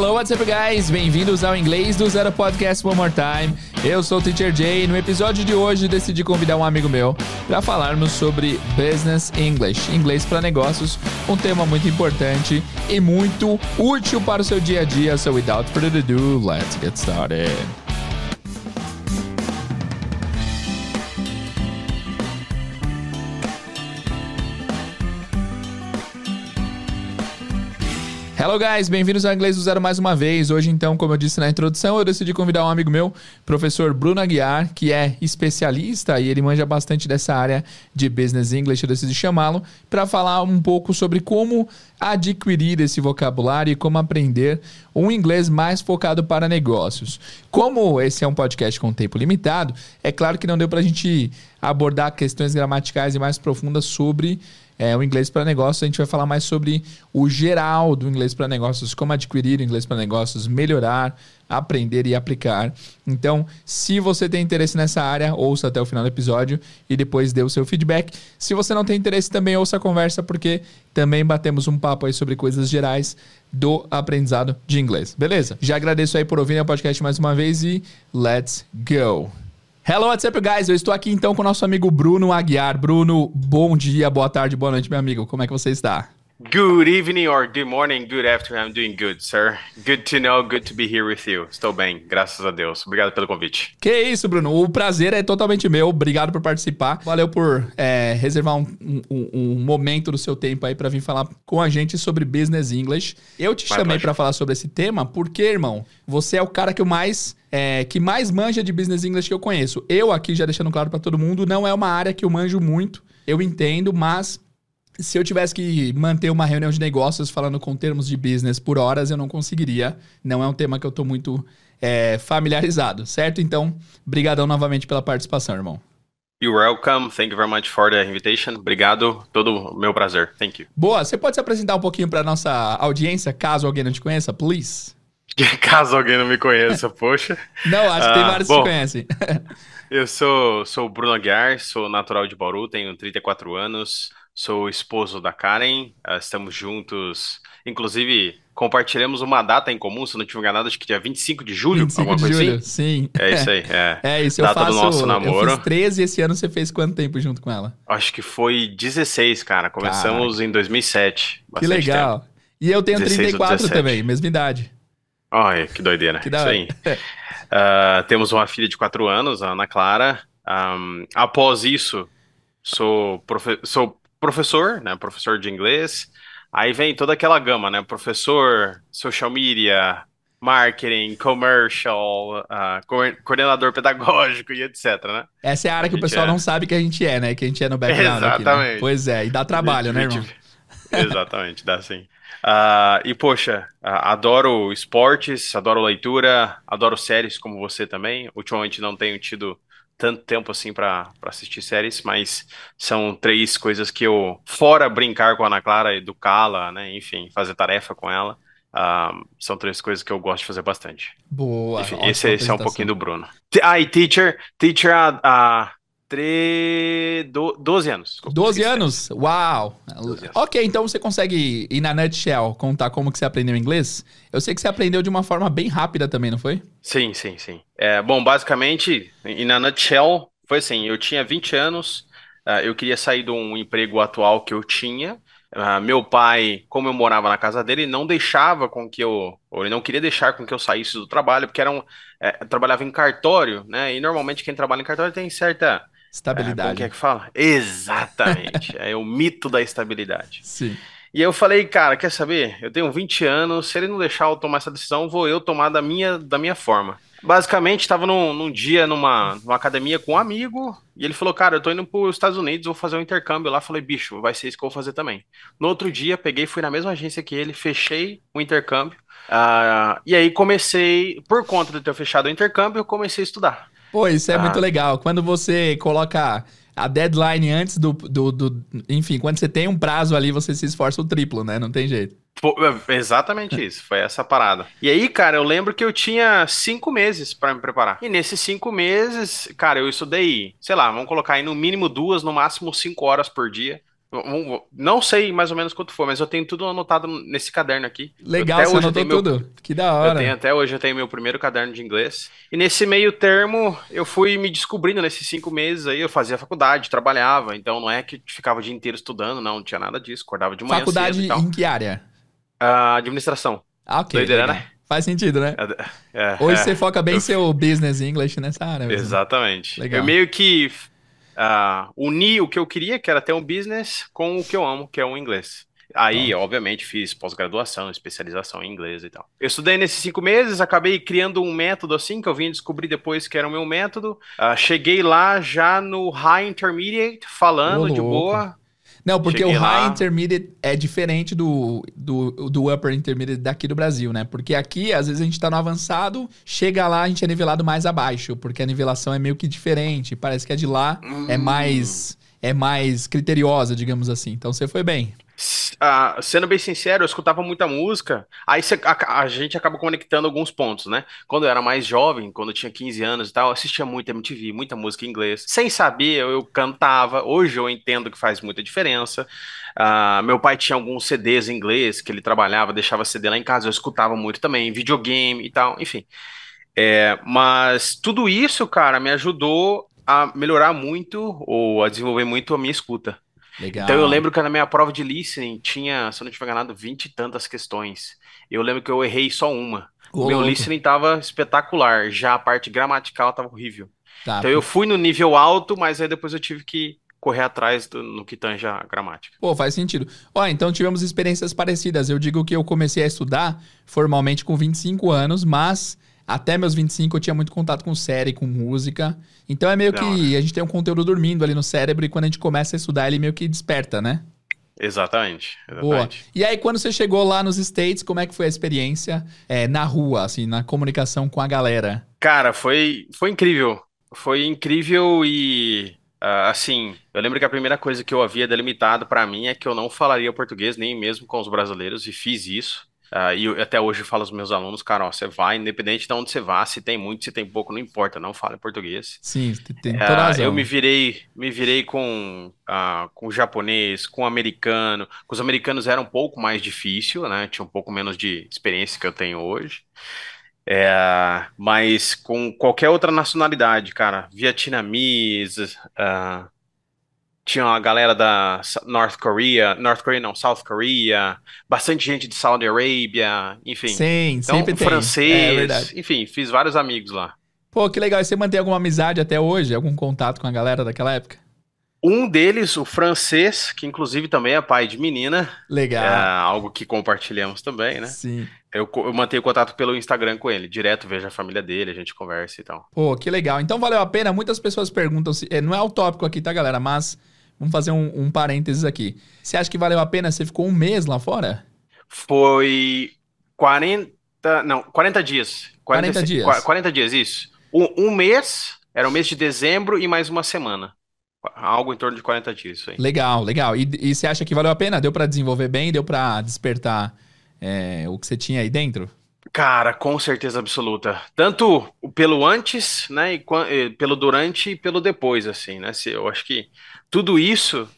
Hello, what's up, guys? Bem-vindos ao Inglês do Zero Podcast One More Time. Eu sou o Teacher Jay e no episódio de hoje decidi convidar um amigo meu para falarmos sobre Business English, inglês para negócios, um tema muito importante e muito útil para o seu dia a dia. So, without further ado, let's get started. Hello guys, bem-vindos ao Inglês do Zero mais uma vez. Hoje então, como eu disse na introdução, eu decidi convidar um amigo meu, professor Bruno Aguiar, que é especialista e ele manja bastante dessa área de Business English, eu decidi chamá-lo para falar um pouco sobre como adquirir esse vocabulário e como aprender um inglês mais focado para negócios. Como esse é um podcast com tempo limitado, é claro que não deu para a gente abordar questões gramaticais e mais profundas sobre é, o inglês para negócios, a gente vai falar mais sobre o geral do inglês para negócios, como adquirir o inglês para negócios, melhorar, aprender e aplicar. Então, se você tem interesse nessa área, ouça até o final do episódio e depois dê o seu feedback. Se você não tem interesse, também ouça a conversa, porque também batemos um papo aí sobre coisas gerais do aprendizado de inglês. Beleza? Já agradeço aí por ouvir o podcast mais uma vez e let's go! Hello, what's up, guys? Eu estou aqui então com o nosso amigo Bruno Aguiar. Bruno, bom dia, boa tarde, boa noite, meu amigo. Como é que você está? Good evening or good morning, good afternoon. I'm doing good, sir. Good to know, good to be here with you. Estou bem, graças a Deus. Obrigado pelo convite. Que isso, Bruno. O prazer é totalmente meu. Obrigado por participar. Valeu por é, reservar um, um, um, momento do seu tempo aí para vir falar com a gente sobre Business English. Eu te chamei para falar sobre esse tema porque, irmão, você é o cara que eu mais é, que mais manja de business English que eu conheço. Eu aqui, já deixando claro para todo mundo, não é uma área que eu manjo muito, eu entendo, mas se eu tivesse que manter uma reunião de negócios falando com termos de business por horas, eu não conseguiria. Não é um tema que eu estou muito é, familiarizado, certo? Então, brigadão novamente pela participação, irmão. You're welcome. Thank you very much for the invitation. Obrigado. Todo meu prazer. Thank you. Boa. Você pode se apresentar um pouquinho para nossa audiência, caso alguém não te conheça, please? Caso alguém não me conheça, poxa. Não, acho que tem ah, vários que te conhecem. eu sou, sou o Bruno Aguiar, sou natural de Bauru, tenho 34 anos, sou esposo da Karen, uh, estamos juntos. Inclusive, compartilhamos uma data em comum, se não tiver enganado, acho que dia 25 de julho, 25 alguma de coisa julho, assim. sim. É isso aí, é. É isso, data eu faço, do nosso namoro. Eu fiz 13 e esse ano você fez quanto tempo junto com ela? Acho que foi 16, cara. Começamos Caraca. em 2007. Que legal. Tempo. E eu tenho 34 também, mesma idade. Olha, que doideira. Que Isso aí. uh, temos uma filha de quatro anos, a Ana Clara. Um, após isso, sou, profe sou professor, né? Professor de inglês. Aí vem toda aquela gama, né? Professor, social media, marketing, commercial, uh, coordenador pedagógico e etc, né? Essa é a área a que o pessoal é... não sabe que a gente é, né? Que a gente é no background Exatamente. Aqui, né? Pois é, e dá trabalho, né, irmão? Exatamente, dá sim. Uh, e, poxa, uh, adoro esportes, adoro leitura, adoro séries como você também. Ultimamente não tenho tido tanto tempo assim para assistir séries, mas são três coisas que eu, fora brincar com a Ana Clara, educá-la, né, enfim, fazer tarefa com ela, uh, são três coisas que eu gosto de fazer bastante. Boa. Enfim, esse, esse, é um pouquinho do Bruno. Ah, e teacher, teacher, uh, Tre... Do... 12 anos. 12 anos? Uau! 12 anos. Ok, então você consegue, ir na nutshell, contar como que você aprendeu inglês? Eu sei que você aprendeu de uma forma bem rápida também, não foi? Sim, sim, sim. É, bom, basicamente, e na nutshell, foi assim, eu tinha 20 anos, uh, eu queria sair de um emprego atual que eu tinha, Uh, meu pai, como eu morava na casa dele, não deixava com que eu, ou ele não queria deixar com que eu saísse do trabalho, porque era um, é, trabalhava em cartório, né? E normalmente quem trabalha em cartório tem certa Estabilidade. É, que é que fala? Exatamente. é o mito da estabilidade. Sim. E eu falei, cara, quer saber? Eu tenho 20 anos, se ele não deixar eu tomar essa decisão, vou eu tomar da minha, da minha forma. Basicamente, estava num, num, dia numa, numa academia com um amigo, e ele falou, cara, eu tô indo para os Estados Unidos, vou fazer um intercâmbio lá. Falei, bicho, vai ser isso que eu vou fazer também. No outro dia, peguei, fui na mesma agência que ele, fechei o intercâmbio, uh, e aí comecei, por conta de ter fechado o intercâmbio, eu comecei a estudar. Pô, isso é ah. muito legal. Quando você coloca a deadline antes do, do, do, Enfim, quando você tem um prazo ali, você se esforça o triplo, né? Não tem jeito. Pô, é, exatamente isso, foi essa parada. E aí, cara, eu lembro que eu tinha cinco meses para me preparar. E nesses cinco meses, cara, eu estudei, sei lá, vamos colocar aí no mínimo duas, no máximo cinco horas por dia. Não sei mais ou menos quanto foi, mas eu tenho tudo anotado nesse caderno aqui. Legal, você anotou tudo. Meu... Que da hora. Eu tenho, até hoje eu tenho meu primeiro caderno de inglês. E nesse meio termo, eu fui me descobrindo nesses cinco meses aí. Eu fazia faculdade, trabalhava. Então não é que ficava o dia inteiro estudando, não. Não tinha nada disso. Acordava de manhã Faculdade em que área? Uh, administração. Ah, ok. Doideira, né? Faz sentido, né? É, é, Hoje é, você foca bem eu... seu business English nessa área. Mesmo. Exatamente. Legal. Eu meio que uh, uni o que eu queria, que era ter um business, com o que eu amo, que é o inglês. Aí, obviamente, fiz pós-graduação, especialização em inglês e tal. Eu estudei nesses cinco meses, acabei criando um método assim, que eu vim descobrir depois que era o meu método. Uh, cheguei lá já no High Intermediate, falando de boa, não, porque Cheguei o High lá. Intermediate é diferente do, do, do Upper Intermediate daqui do Brasil, né? Porque aqui, às vezes, a gente tá no avançado, chega lá, a gente é nivelado mais abaixo, porque a nivelação é meio que diferente. Parece que a de lá é hum. é mais é mais criteriosa, digamos assim. Então você foi bem. Sendo bem sincero, eu escutava muita música, aí cê, a, a, gente acaba conectando alguns pontos, né? Quando eu era mais jovem, quando eu tinha 15 anos e tal, eu assistia muito MTV, muita música em inglês. Sem saber, eu, eu cantava. Hoje eu entendo que faz muita diferença. Uh, meu pai tinha alguns CDs em inglês que ele trabalhava, deixava CD lá em casa, eu escutava muito também, videogame e tal, enfim. É, mas tudo isso, cara, me ajudou a melhorar muito ou a desenvolver muito a minha escuta. Legal. Então eu lembro que na minha prova de listening tinha, se eu não tiver enganado, vinte e tantas questões. Eu lembro que eu errei só uma. O meu listening tava espetacular, já a parte gramatical tava horrível. Tá, então eu fui no nível alto, mas aí depois eu tive que correr atrás do, no que tange a gramática. Pô, faz sentido. Ó, então tivemos experiências parecidas. Eu digo que eu comecei a estudar formalmente com 25 anos, mas até meus 25 eu tinha muito contato com série, com música. Então é meio Não, que a gente tem um conteúdo dormindo ali no cérebro e quando a gente começa a estudar, ele meio que desperta, né? Exatamente, exatamente. Boa. E aí, quando você chegou lá nos States, como é que foi a experiência é, na rua, assim, na comunicação com a galera? Cara, foi, foi incrível. Foi incrível e, uh, assim, eu lembro que a primeira coisa que eu havia delimitado para mim é que eu não falaria português, nem mesmo com os brasileiros, e fiz isso. Uh, e eu, até hoje eu falo aos meus alunos, cara, ó, você vai, independente de onde você vá, se tem muito, se tem pouco, não importa, não fale português. Sim, tem toda uh, razão. Eu me virei, me virei com, uh, com japonês, com americano. Com os americanos era um pouco mais difícil, né? Tinha um pouco menos de experiência que eu tenho hoje. É, mas com qualquer outra nacionalidade, cara, vietnamese, uh, tinha a galera da North Korea, North Korea não, South Korea, bastante gente de Saudi Arabia, enfim. Sim, então, sempre tem. francês, é, enfim, fiz vários amigos lá. Pô, que legal. E você mantém alguma amizade até hoje? Algum contato com a galera daquela época? Um deles, o francês, que inclusive também é pai de menina. Legal. É algo que compartilhamos também, né? Sim. Eu, eu mantenho contato pelo Instagram com ele, direto vejo a família dele, a gente conversa e tal. Pô, que legal. Então valeu a pena. Muitas pessoas perguntam se. É, não é o tópico aqui, tá, galera? Mas Vamos fazer um, um parênteses aqui. Você acha que valeu a pena? Você ficou um mês lá fora? Foi 40. Não, 40 dias. 40, 40 dias. 40 dias, isso. Um, um mês, era o mês de dezembro e mais uma semana. Algo em torno de 40 dias, isso aí. Legal, legal. E, e você acha que valeu a pena? Deu para desenvolver bem? Deu para despertar é, o que você tinha aí dentro? Cara, com certeza absoluta. Tanto pelo antes, né, e, pelo durante e pelo depois, assim, né? Eu acho que tudo isso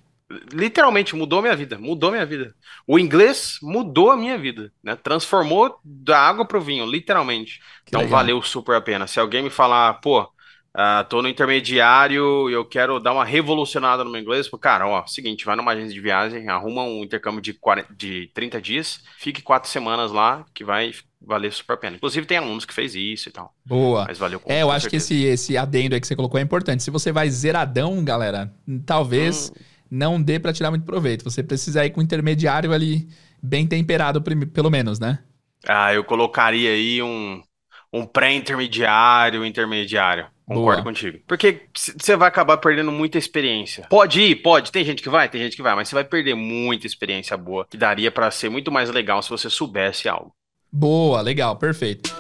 literalmente mudou minha vida, mudou minha vida. O inglês mudou a minha vida, né? Transformou da água pro vinho, literalmente. Que então legal. valeu super a pena. Se alguém me falar, pô, uh, tô no intermediário e eu quero dar uma revolucionada no meu inglês, pô, cara, ó, seguinte, vai numa agência de viagem, arruma um intercâmbio de, 40, de 30 dias, fique quatro semanas lá, que vai valer super a pena. Inclusive tem alunos que fez isso e tal. Boa. Mas valeu com É, eu com acho certeza. que esse, esse adendo aí que você colocou é importante. Se você vai zeradão, galera, talvez hum. não dê para tirar muito proveito. Você precisa ir com um intermediário ali bem temperado, pelo menos, né? Ah, eu colocaria aí um, um pré-intermediário, intermediário. Concordo Boa. contigo. Porque você vai acabar perdendo muita experiência. Pode ir, pode. Tem gente que vai, tem gente que vai, mas você vai perder muita experiência boa, que daria para ser muito mais legal se você soubesse algo. Boa, legal, perfeito.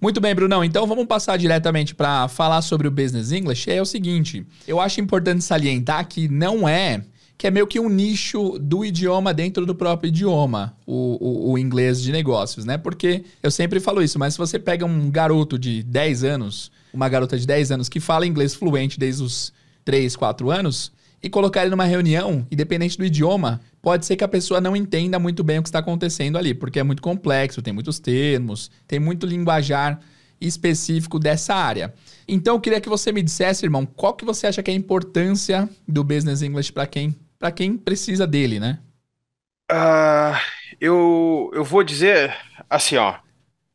Muito bem, Brunão. Então vamos passar diretamente para falar sobre o Business English. É o seguinte, eu acho importante salientar que não é que é meio que um nicho do idioma dentro do próprio idioma, o, o, o, inglês de negócios, né? Porque eu sempre falo isso, mas se você pega um garoto de 10 anos, uma garota de 10 anos que fala inglês fluente desde os 3, 4 anos, e colocar ele numa reunião, independente do idioma, pode ser que a pessoa não entenda muito bem o que está acontecendo ali, porque é muito complexo, tem muitos termos, tem muito linguajar específico dessa área. Então eu queria que você me dissesse, irmão, qual que você acha que é a importância do Business English para quem, para quem precisa dele, né? Uh, eu, eu vou dizer assim, ó,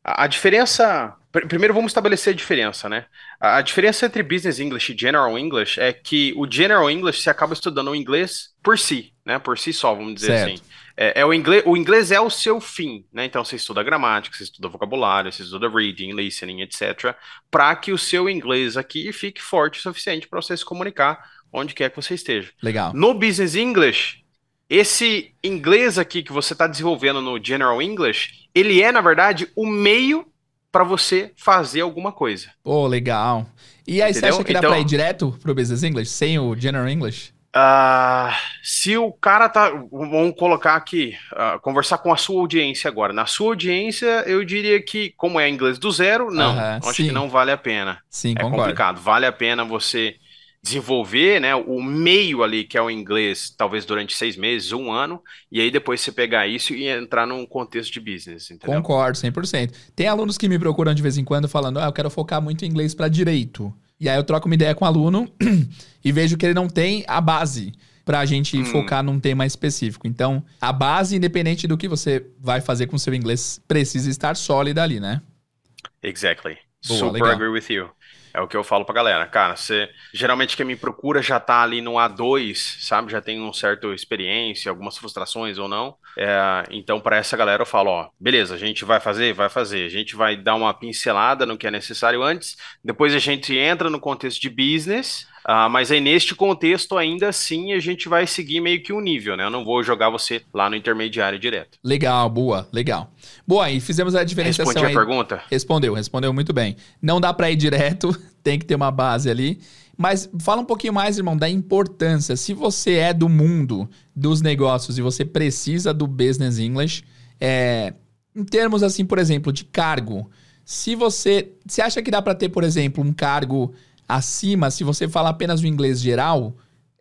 a, a diferença Primeiro vamos estabelecer a diferença, né? A diferença entre Business English e General English é que o General English você acaba estudando o inglês por si, né? Por si só, vamos dizer certo. assim. É, é, o, inglês, o inglês é o seu fim, né? Então você estuda gramática, você estuda vocabulário, você estuda reading, listening, etc. Para que o seu inglês aqui fique forte o suficiente para você se comunicar onde quer que você esteja. Legal. No Business English, esse inglês aqui que você está desenvolvendo no General English, ele é, na verdade, o meio para você fazer alguma coisa. Pô, legal. E aí, Entendeu? você acha que dá então, pra ir direto pro Business English, sem o General English? Uh, se o cara tá. Vamos colocar aqui, uh, conversar com a sua audiência agora. Na sua audiência, eu diria que, como é inglês do zero, não. Uh -huh, acho sim. que não vale a pena. Sim, é concordo. complicado. Vale a pena você desenvolver né, o meio ali, que é o inglês, talvez durante seis meses, um ano, e aí depois você pegar isso e entrar num contexto de business. Entendeu? Concordo, 100%. Tem alunos que me procuram de vez em quando falando, ah, eu quero focar muito em inglês para direito. E aí eu troco uma ideia com o aluno e vejo que ele não tem a base para a gente hum. focar num tema específico. Então, a base, independente do que você vai fazer com o seu inglês, precisa estar sólida ali, né? Exactly. Boa, Super legal. agree with you. É o que eu falo pra galera. Cara, você geralmente quem me procura já tá ali no A2, sabe? Já tem um certo experiência, algumas frustrações ou não. É, então, para essa galera eu falo, ó, beleza, a gente vai fazer, vai fazer. A gente vai dar uma pincelada no que é necessário antes. Depois a gente entra no contexto de business. Uh, mas aí neste contexto, ainda assim, a gente vai seguir meio que um nível, né? Eu não vou jogar você lá no intermediário direto. Legal, boa, legal. Boa, e fizemos a diferenciação. Respondi a pergunta? Respondeu, respondeu muito bem. Não dá para ir direto, tem que ter uma base ali. Mas fala um pouquinho mais, irmão, da importância. Se você é do mundo dos negócios e você precisa do business English, é, em termos assim, por exemplo, de cargo, se você, você acha que dá para ter, por exemplo, um cargo acima se você falar apenas o inglês geral?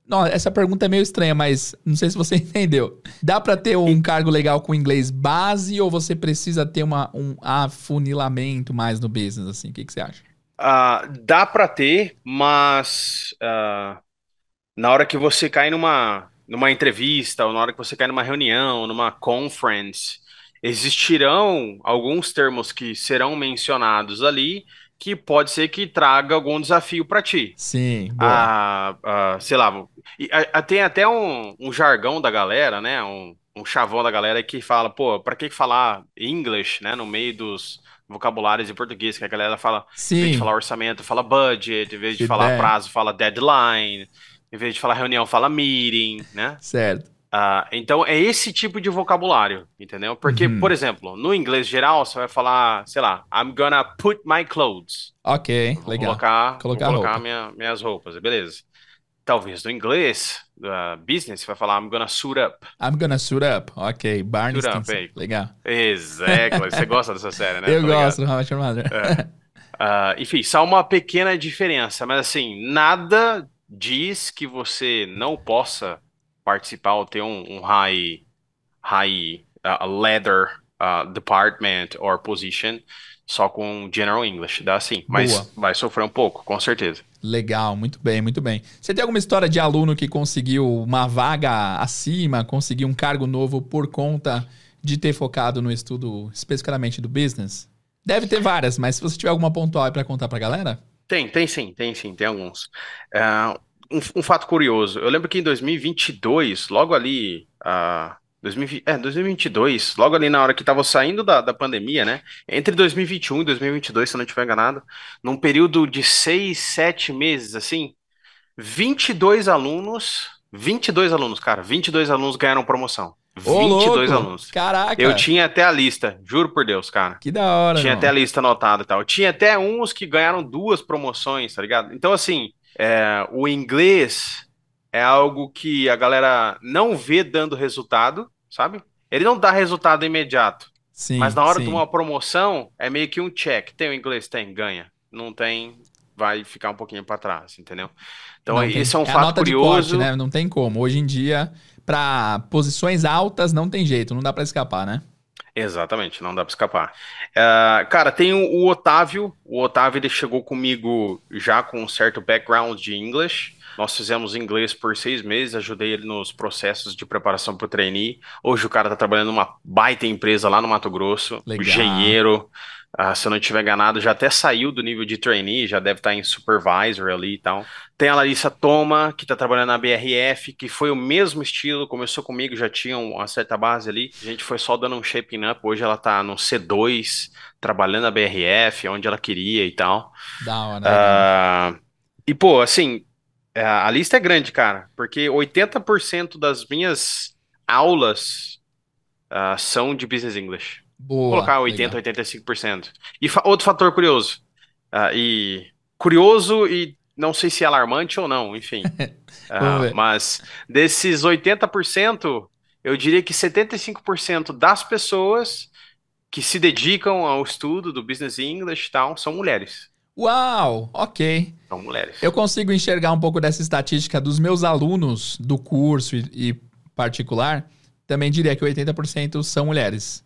Não, essa pergunta é meio estranha, mas não sei se você entendeu. Dá para ter um cargo legal com inglês base ou você precisa ter uma, um afunilamento mais no business, assim? O que, que você acha? Uh, dá para ter, mas uh, na hora que você cai numa, numa entrevista ou na hora que você cai numa reunião, numa conference, existirão alguns termos que serão mencionados ali que pode ser que traga algum desafio para ti. Sim. Ah, ah, sei lá, tem até um, um, jargão da galera, né? Um, um chavão da galera que fala, pô, para que falar English, né? No meio dos vocabulários em português, que a galera fala, Sim. em vez de falar orçamento, fala budget, em vez de falar prazo, fala deadline, em vez de falar reunião, fala meeting, né? Certo. Uh, então é esse tipo de vocabulário, entendeu? Porque, uhum. por exemplo, no inglês geral você vai falar, sei lá, I'm gonna put my clothes. Ok, vou legal. Colocar, colocar, vou colocar minha, minhas roupas, beleza. Talvez no inglês, uh, business, você vai falar I'm gonna suit up. I'm gonna suit up, ok. Barney suit up, hey. legal. Exato, você gosta dessa série, né? Eu Tô gosto, Your Mother. É. Uh, enfim, só uma pequena diferença, mas assim, nada diz que você não possa participar ou ter um, um high, high uh, leather uh, department or position só com General English, dá sim, mas Boa. vai sofrer um pouco, com certeza. Legal, muito bem, muito bem. Você tem alguma história de aluno que conseguiu uma vaga acima, conseguiu um cargo novo por conta de ter focado no estudo especificamente do business? Deve ter várias, mas se você tiver alguma pontual aí para contar para a galera? Tem, tem sim, tem sim, tem alguns. Uh, um, um, fato curioso. Eu lembro que em 2022, logo ali, uh, 2020, é, 2022, logo ali na hora que estava saindo da, da pandemia, né? Entre 2021 e 2022, se eu não estiver enganado, num período de seis, sete meses, assim, 22 alunos, 22 alunos, cara, 22 alunos ganharam promoção. Ô, 22 louco. alunos. Caraca. Eu tinha até a lista, juro por Deus, cara. Que da hora. Tinha até a lista anotada e tal. Tinha até uns que ganharam duas promoções, tá ligado? Então, assim, é, o inglês é algo que a galera não vê dando resultado, sabe? Ele não dá resultado imediato. Sim, mas na hora sim. de uma promoção, é meio que um check. Tem o inglês? Tem, ganha. Não tem, vai ficar um pouquinho para trás, entendeu? Então, Não, esse tem- é um a fato nota de curioso. corte, né? Não tem como. Hoje em dia, para posições altas, não tem jeito, não dá para escapar, né? Exatamente, não dá para escapar. Ah, cara, tem o, o Otávio. O Otávio ele chegou comigo já com um certo background de English. Nós fizemos inglês por seis meses, ajudei ele nos processos de preparação para o trainee. Hoje o cara está trabalhando numa baita empresa lá no Mato Grosso, Legal. engenheiro. Ah, se eu não estiver enganado, já até saiu do nível de trainee, já deve estar em supervisor ali e tal. Tem a Larissa Toma, que está trabalhando na BRF, que foi o mesmo estilo, começou comigo, já tinha uma certa base ali. A gente foi só dando um shaping up. Hoje ela está no C2, trabalhando na BRF, onde ela queria e tal. Da hora. Ah, e, pô, assim, é, a lista é grande, cara, porque 80% das minhas aulas ah, são de Business English. Boa. Colocar 80, 85%. E fa- outro fator curioso. ah, e curioso e não sei se é alarmante ou não, enfim. Ver. mas desses 80%, eu diria que 75% das pessoas que se dedicam ao estudo do Business English e tal são mulheres. Uau, ok. São mulheres. Eu consigo enxergar um pouco dessa estatística dos meus alunos do curso e, e particular. Também diria que 80% são mulheres.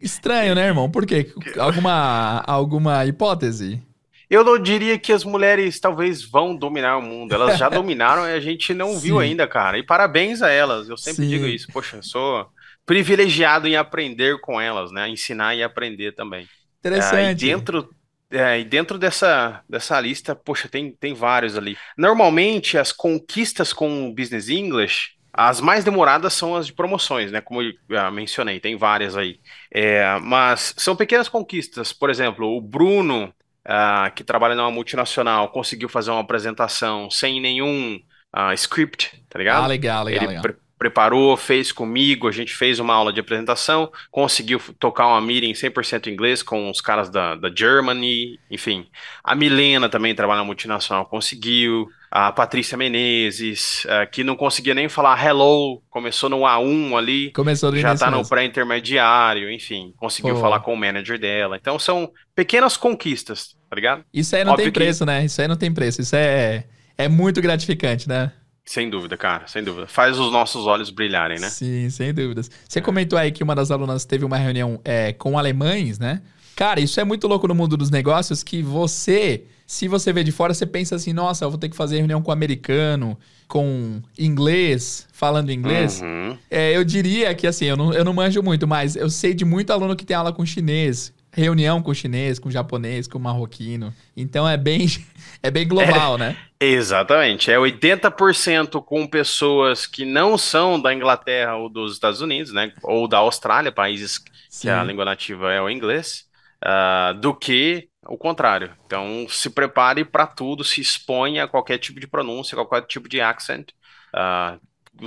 Estranho, né, irmão? Por quê? Alguma, alguma hipótese? Eu não diria que as mulheres talvez vão dominar o mundo. Elas já dominaram e a gente não viu Sim. ainda, cara. E parabéns a elas. Eu sempre Sim. digo isso. Poxa, eu sou privilegiado em aprender com elas, né? Ensinar e aprender também. Ah, e Interessante. dentro, é, e dentro dessa, dessa lista, poxa, tem, tem vários ali. Normalmente, as conquistas com o Business English, as mais demoradas são as de promoções, né? Como eu ah, mencionei, tem várias aí. É, mas são pequenas conquistas. Por exemplo, o Bruno, ah, que trabalha numa multinacional, conseguiu fazer uma apresentação sem nenhum ah, script, tá ligado? Ah, legal, legal, Ele legal. pre- preparou, fez comigo, a gente fez uma aula de apresentação, conseguiu tocar uma meeting 100% em inglês com os caras da, da Germany, enfim. A Milena também trabalha na multinacional, conseguiu. A Patrícia Menezes, eh, que não conseguia nem falar hello, começou no A1 ali, Começou já início tá no pré-intermediário, enfim, conseguiu Pô. falar com o manager dela. Então são pequenas conquistas, tá ligado? Isso aí não Óbvio tem que- preço, né? Isso aí não tem preço. Isso é, é muito gratificante, né? Sem dúvida, cara, sem dúvida. Faz os nossos olhos brilharem, né? Sim, sem dúvidas. Você comentou aí que uma das alunas teve uma reunião é, com alemães, né? Cara, isso é muito louco no mundo dos negócios que você, se você vê de fora, você pensa assim, nossa, eu vou ter que fazer reunião com americano, com inglês, falando inglês. Uhum. É, eu diria que assim, eu não, eu não manjo muito, mas eu sei de muito aluno que tem aula com chinês, reunião com chinês, com japonês, com marroquino. Então é bem, é bem global, né? Exatamente. É 80% com pessoas que não são da Inglaterra ou dos Estados Unidos, né? Ou da Austrália, países que Sim. a língua nativa é o inglês, ah, do que o contrário. Então, se prepare para tudo, se exponha a qualquer tipo de pronúncia, qualquer tipo de accent. Ah,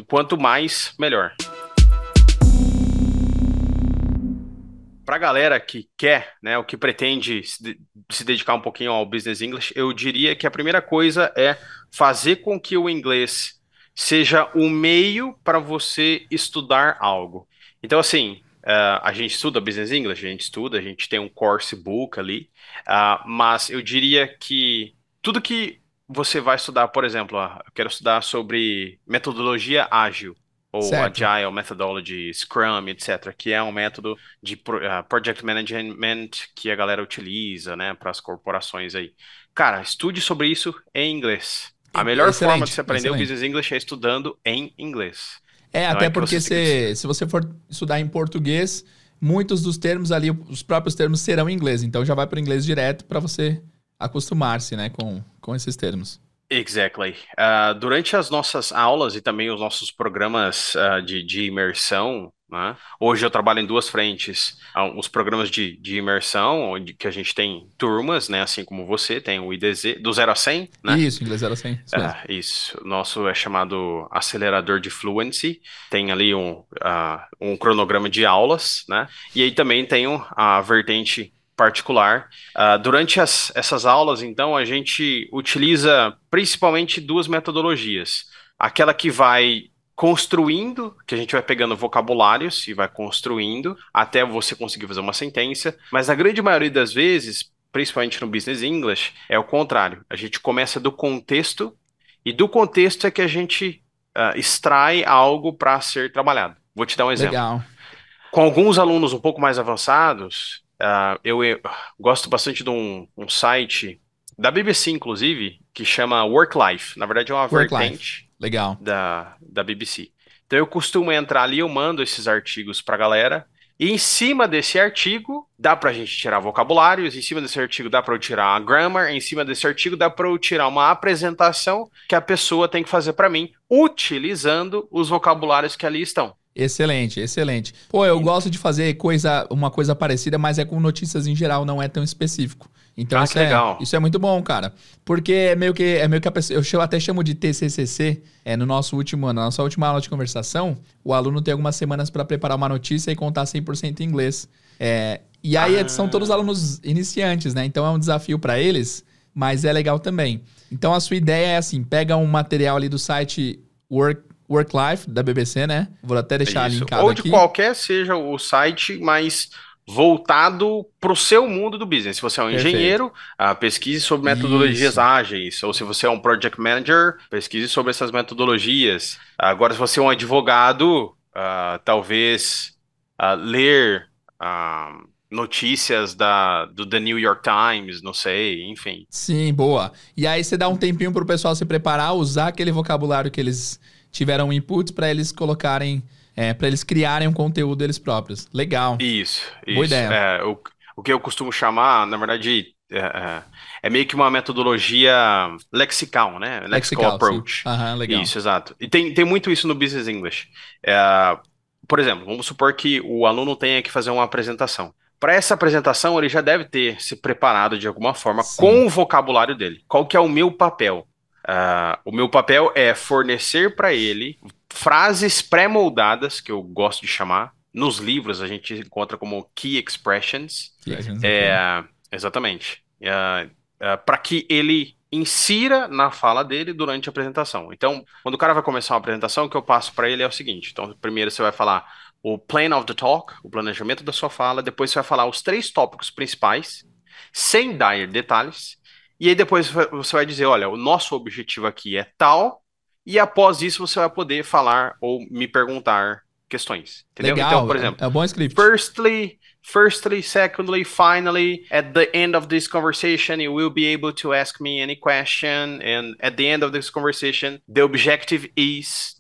quanto mais, melhor. Para a galera que quer, né, o que pretende se, de- se dedicar um pouquinho ao Business English, eu diria que a primeira coisa é fazer com que o inglês seja o meio para você estudar algo. Então, assim, eh, a gente estuda Business English, a gente estuda, a gente tem um course book ali, ah, mas eu diria que tudo que você vai estudar, por exemplo, ah, eu quero estudar sobre metodologia ágil, ou Certo. Agile Methodology, Scrum, etc., que é um método de pro- project management que a galera utiliza, né, para as corporações aí. Cara, estude sobre isso em inglês. A melhor Excelente, forma de se aprender o excelente. Business English é estudando em inglês. É, Não até é que porque se, se você for estudar em português, muitos dos termos ali, os próprios termos serão em inglês. Então já vai para o inglês direto para você acostumar-se, né, com, com esses termos. Exactly. Ah, durante as nossas aulas e também os nossos programas ah, de, de imersão, né? Hoje eu trabalho em duas frentes. Os programas de, de imersão, onde que a gente tem turmas, né? Assim como você, tem o IDZ, do 0 a 100, né? Isso, inglês era assim. Isso mesmo. Ah, isso. O nosso é chamado acelerador de fluency. Tem ali um, ah, um cronograma de aulas, né? E aí também tem um- a vertente particular. Ah, durante as- essas aulas, então, a gente utiliza principalmente duas metodologias. Aquela que vai construindo, que a gente vai pegando vocabulários e vai construindo até você conseguir fazer uma sentença, mas na grande maioria das vezes principalmente no Business English, é o contrário. A gente começa do contexto e do contexto é que a gente uh, extrai algo para ser trabalhado. Vou te dar um exemplo. Legal. Com alguns alunos um pouco mais avançados, uh, eu, eu, gosto bastante de um, um, site da BBC, inclusive, que chama Work Life. Na verdade, é uma Work vertente Legal. Da, da BBC. Então eu costumo entrar ali, eu mando esses artigos para a galera e em cima desse artigo, dá para a gente tirar vocabulários, em cima desse artigo dá para eu tirar a grammar, em cima desse artigo dá para eu tirar uma apresentação que a pessoa tem que fazer para mim, utilizando os vocabulários que ali estão. Excelente, excelente. Pô, eu gosto de fazer coisa, uma coisa parecida, mas é com notícias em geral, não é tão específico. Então ah, isso, é, legal. isso é muito bom, cara. Porque é meio que é meio que a pessoa, eu até chamo de TCCC, é no nosso último ano, na nossa última aula de conversação, o aluno tem algumas semanas para preparar uma notícia e contar 100% em inglês. É, e aí ah. são todos alunos iniciantes, né? Então é um desafio para eles, mas é legal também. Então a sua ideia é assim, pega um material ali do site Work Work Life da BBC, né? Vou até deixar Isso. linkado Ou de qualquer seja o site, mas voltado para o seu mundo do business. Se você é um Perfeito. engenheiro, uh, pesquise sobre metodologias Isso. ágeis. Ou se você é um project manager, pesquise sobre essas metodologias. Agora, se você é um advogado, uh, talvez uh, ler notícias da, do The New York Times, não sei, enfim. Sim, boa. E aí você dá um tempinho para o pessoal se preparar, usar aquele vocabulário que eles tiveram inputs para eles colocarem, é, para eles criarem um conteúdo eles próprios. Legal. Isso, Boa isso. ideia. É, o, o que eu costumo chamar, na verdade, é, é, é, meio que uma metodologia lexical, né? Lexical, lexical approach. Uhum, legal. Isso, exato. E tem, tem muito isso no Business English. É, por exemplo, vamos supor que o aluno tenha que fazer uma apresentação. Para essa apresentação, ele já deve ter se preparado de alguma forma Sim. com o vocabulário dele. Qual que é o meu papel? Uh, o meu papel é fornecer para ele frases pré-moldadas, que eu gosto de chamar. Nos livros a gente encontra como key expressions. Key é, exatamente. É, é, para que ele insira na fala dele durante a apresentação. Então, quando o cara vai começar uma apresentação, o que eu passo para ele é o seguinte: então, primeiro você vai falar o plan of the talk, o planejamento da sua fala, depois você vai falar os três tópicos principais, sem dar detalhes. E aí depois você vai dizer, olha, o nosso objetivo aqui é tal, e após isso você vai poder falar ou me perguntar questões. Entendeu? Legal, então, por exemplo, é, é bom script. Firstly, firstly, secondly, finally, at the end of this conversation, you will be able to ask me any question, and at the end of this conversation, the objective is.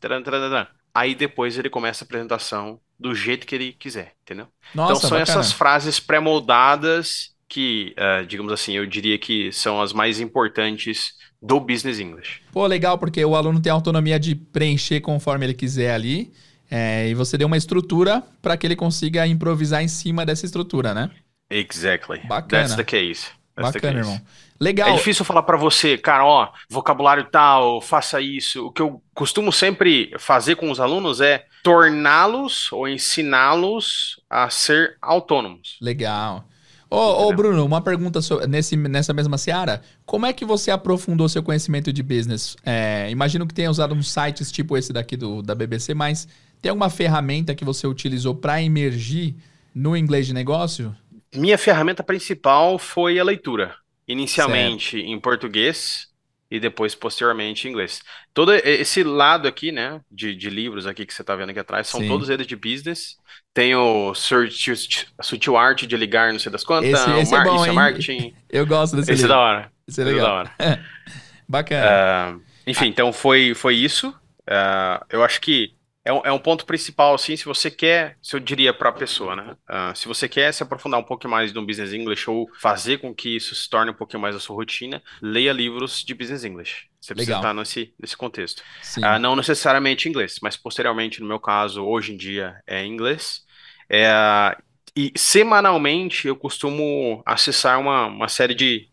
Aí depois ele começa a apresentação do jeito que ele quiser, entendeu? Nossa, então são bacana. essas frases pré-moldadas que, uh, digamos assim, eu diria que são as mais importantes do Business English. Pô, legal, porque o aluno tem autonomia de preencher conforme ele quiser ali. É, e você deu uma estrutura para que ele consiga improvisar em cima dessa estrutura, né? Exactly. Bacana. That's the case. That's Bacana, irmão. Legal. É difícil falar para você, cara, ó, vocabulário tal, faça isso. O que eu costumo sempre fazer com os alunos é torná-los ou ensiná-los a ser autônomos. Legal. Ô, ô, Bruno, uma pergunta sobre, nesse, nessa mesma seara. Como é que você aprofundou seu conhecimento de business? É, imagino que tenha usado uns sites tipo esse daqui do, da BBC, mas tem alguma ferramenta que você utilizou para emergir no inglês de negócio? Minha ferramenta principal foi a leitura. Inicialmente certo. em português, e depois, posteriormente, em inglês. Todo esse lado aqui, né, de, de livros aqui que você está vendo aqui atrás, são Sim. todos eles de business. Tem o Sutil Art de ligar, não sei das quantas. Esse, esse é bom, isso é marketing. Eu gosto desse Esse livro. é da hora. Esse é legal. Esse é da hora. Bacana. Uh, enfim, ah. então foi, foi isso. Uh, eu acho que é um, é um ponto principal, assim, se você quer, se eu diria para a pessoa, né? Uh, se você quer se aprofundar um pouco mais no Business English ou fazer com que isso se torne um pouquinho mais a sua rotina, leia livros de Business English. Você precisa Legal. estar nesse, nesse contexto. Uh, não necessariamente inglês, mas posteriormente, no meu caso, hoje em dia, é inglês. É, e semanalmente eu costumo acessar uma, uma série de,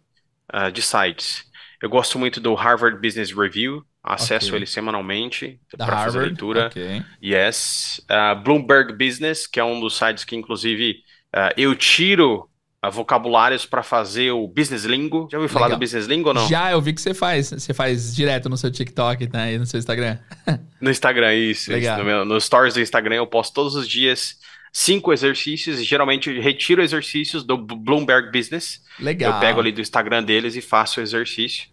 uh, de sites. Eu gosto muito do Harvard Business Review, Acesso okay. ele semanalmente para fazer leitura. Okay. Yes. Uh, Bloomberg Business, que é um dos sites que, inclusive, uh, eu tiro uh, vocabulários para fazer o Business Lingo. Já ouviu falar do Business Lingo ou não? Já, eu vi que você faz. Você faz direto no seu TikTok né, e no seu Instagram. no Instagram, isso. Legal. isso. No, meu, no stories do Instagram eu posto todos os dias cinco exercícios e geralmente retiro exercícios do Bloomberg Business. Legal. Eu pego ali do Instagram deles e faço o exercício.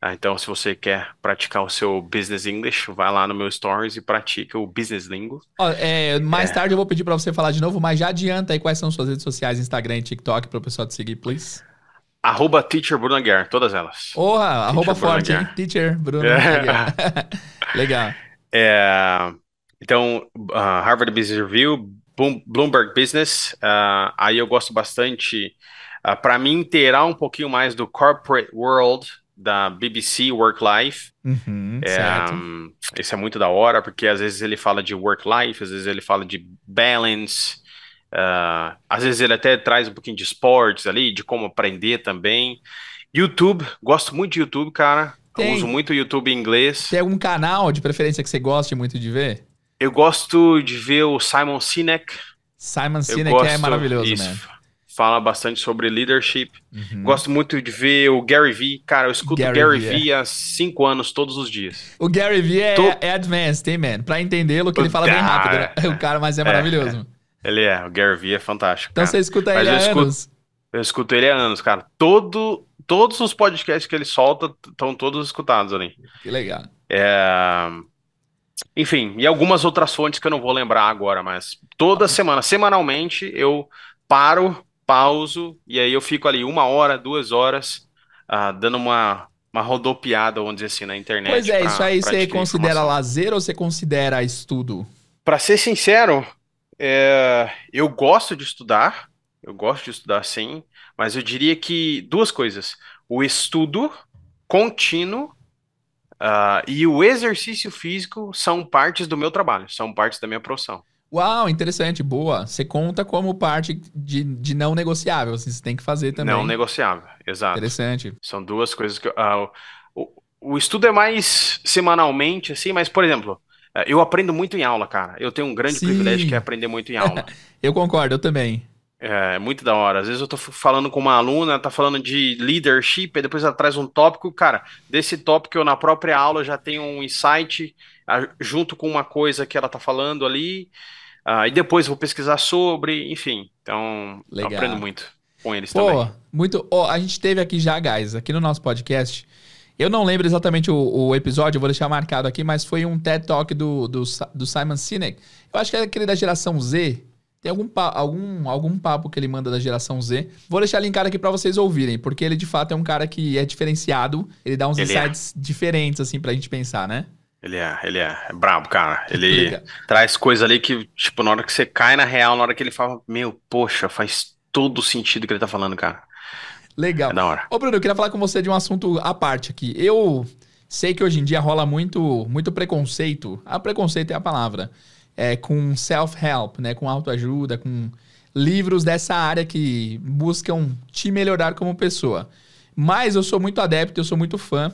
Ah, então, se você quer praticar o seu Business English, vai lá no meu Stories e pratica o Business Lingo. Ó, é, mais é. tarde eu vou pedir para você falar de novo, mas já adianta aí quais são suas redes sociais, Instagram e TikTok, para o pessoal te seguir, please. Arroba Teacher Bruno Aguiar, todas elas. Porra, arroba Bruno forte, hein? Teacher Bruno Aguiar. Legal. É, então, uh, Harvard Business Review, Bloomberg Business, uh, aí eu gosto bastante, uh, para me inteirar um pouquinho mais do corporate world da BBC Work Life. Uhum, é, um, esse é muito da hora, porque às vezes ele fala de work life, às vezes ele fala de balance, uh, às vezes ele até traz um pouquinho de esportes ali, de como aprender também. YouTube, gosto muito de YouTube, cara. Uso muito YouTube em inglês. Tem algum canal de preferência que você goste muito de ver? Eu gosto de ver o Simon Sinek. Simon Sinek é gosto, é maravilhoso, isso, né? Fala bastante sobre leadership. Uhum. Gosto muito de ver o Gary Vee. Cara, eu escuto Gary, Gary Vee, é. há cinco anos, todos os dias. O Gary Vee é, é advanced, hein, man? Pra entendê-lo, que ele fala bem rápido. Né? O cara, mas é, é maravilhoso. Ele é, o Gary Vee é fantástico. Então cara. você escuta mas ele há escuto, anos? Eu escuto ele há anos, cara. Todo, todos os podcasts que ele solta estão todos escutados ali. Que legal. É... Enfim, e algumas outras fontes que eu não vou lembrar agora, mas toda semana, semanalmente, eu paro, pauso, e aí eu fico ali uma hora, duas horas, uh, dando uma, uma rodopiada, vamos dizer assim, na internet. Pois é, pra, isso aí você considera informação. lazer ou você considera estudo? Para ser sincero, é, eu gosto de estudar, eu gosto de estudar sim, mas eu diria que duas coisas. O estudo contínuo uh, e o exercício físico são partes do meu trabalho, são partes da minha profissão. Uau, interessante, boa. Você conta como parte de, de não negociável, assim, você tem que fazer também. Não negociável, exato. Interessante. São duas coisas que. Uh, o, o estudo é mais semanalmente, assim, mas, por exemplo, uh, eu aprendo muito em aula, cara. Eu tenho um grande Sim. privilégio que é aprender muito em aula. eu concordo, eu também. É, muito da hora. Às vezes eu tô falando com uma aluna, tá falando de leadership, e depois ela traz um tópico, cara, desse tópico eu na própria aula já tenho um insight junto com uma coisa que ela tá falando ali, uh, e depois vou pesquisar sobre, enfim. Então, eu aprendo muito com eles Pô, também. Muito. Oh, a gente teve aqui já, guys, aqui no nosso podcast. Eu não lembro exatamente o, o, episódio, eu vou deixar marcado aqui, mas foi um TED Talk do, do, do Simon Sinek. Eu acho que é aquele da geração Z, tem algum, algum, algum papo que ele manda da geração Z. Vou deixar linkado aqui para vocês ouvirem, porque ele de fato é um cara que é diferenciado. Ele dá uns ele é. insights é. diferentes, assim, pra gente pensar, né? Ele é, ele é, é brabo, cara. Ele traz coisa ali que, tipo, na hora que você cai na real, na hora que ele fala, meu, poxa, faz todo o sentido que ele tá falando, cara. Legal. É da hora. Ô, Bruno, eu queria falar com você de um assunto à parte aqui. Eu sei que hoje em dia rola muito, muito preconceito. Ah, preconceito é a palavra é, com self-help, né? Com autoajuda, com livros dessa área que buscam te melhorar como pessoa. Mas eu sou muito adepto, eu sou muito fã.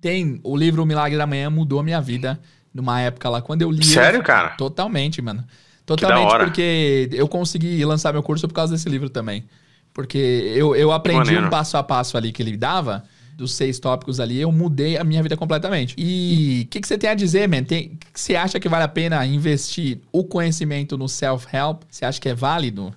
Tem o livro O Milagre da Manhã mudou a minha vida numa época lá quando eu li. Sério, eu, cara? Totalmente, mano. Totalmente porque eu consegui lançar meu curso por causa desse livro também. Porque eu, eu aprendi um passo a passo ali que ele dava dos seis tópicos ali, eu mudei a minha vida completamente. E o que, que, você tem a dizer, man? Tem, você acha que vale a pena investir o conhecimento no self-help? Você acha que é válido?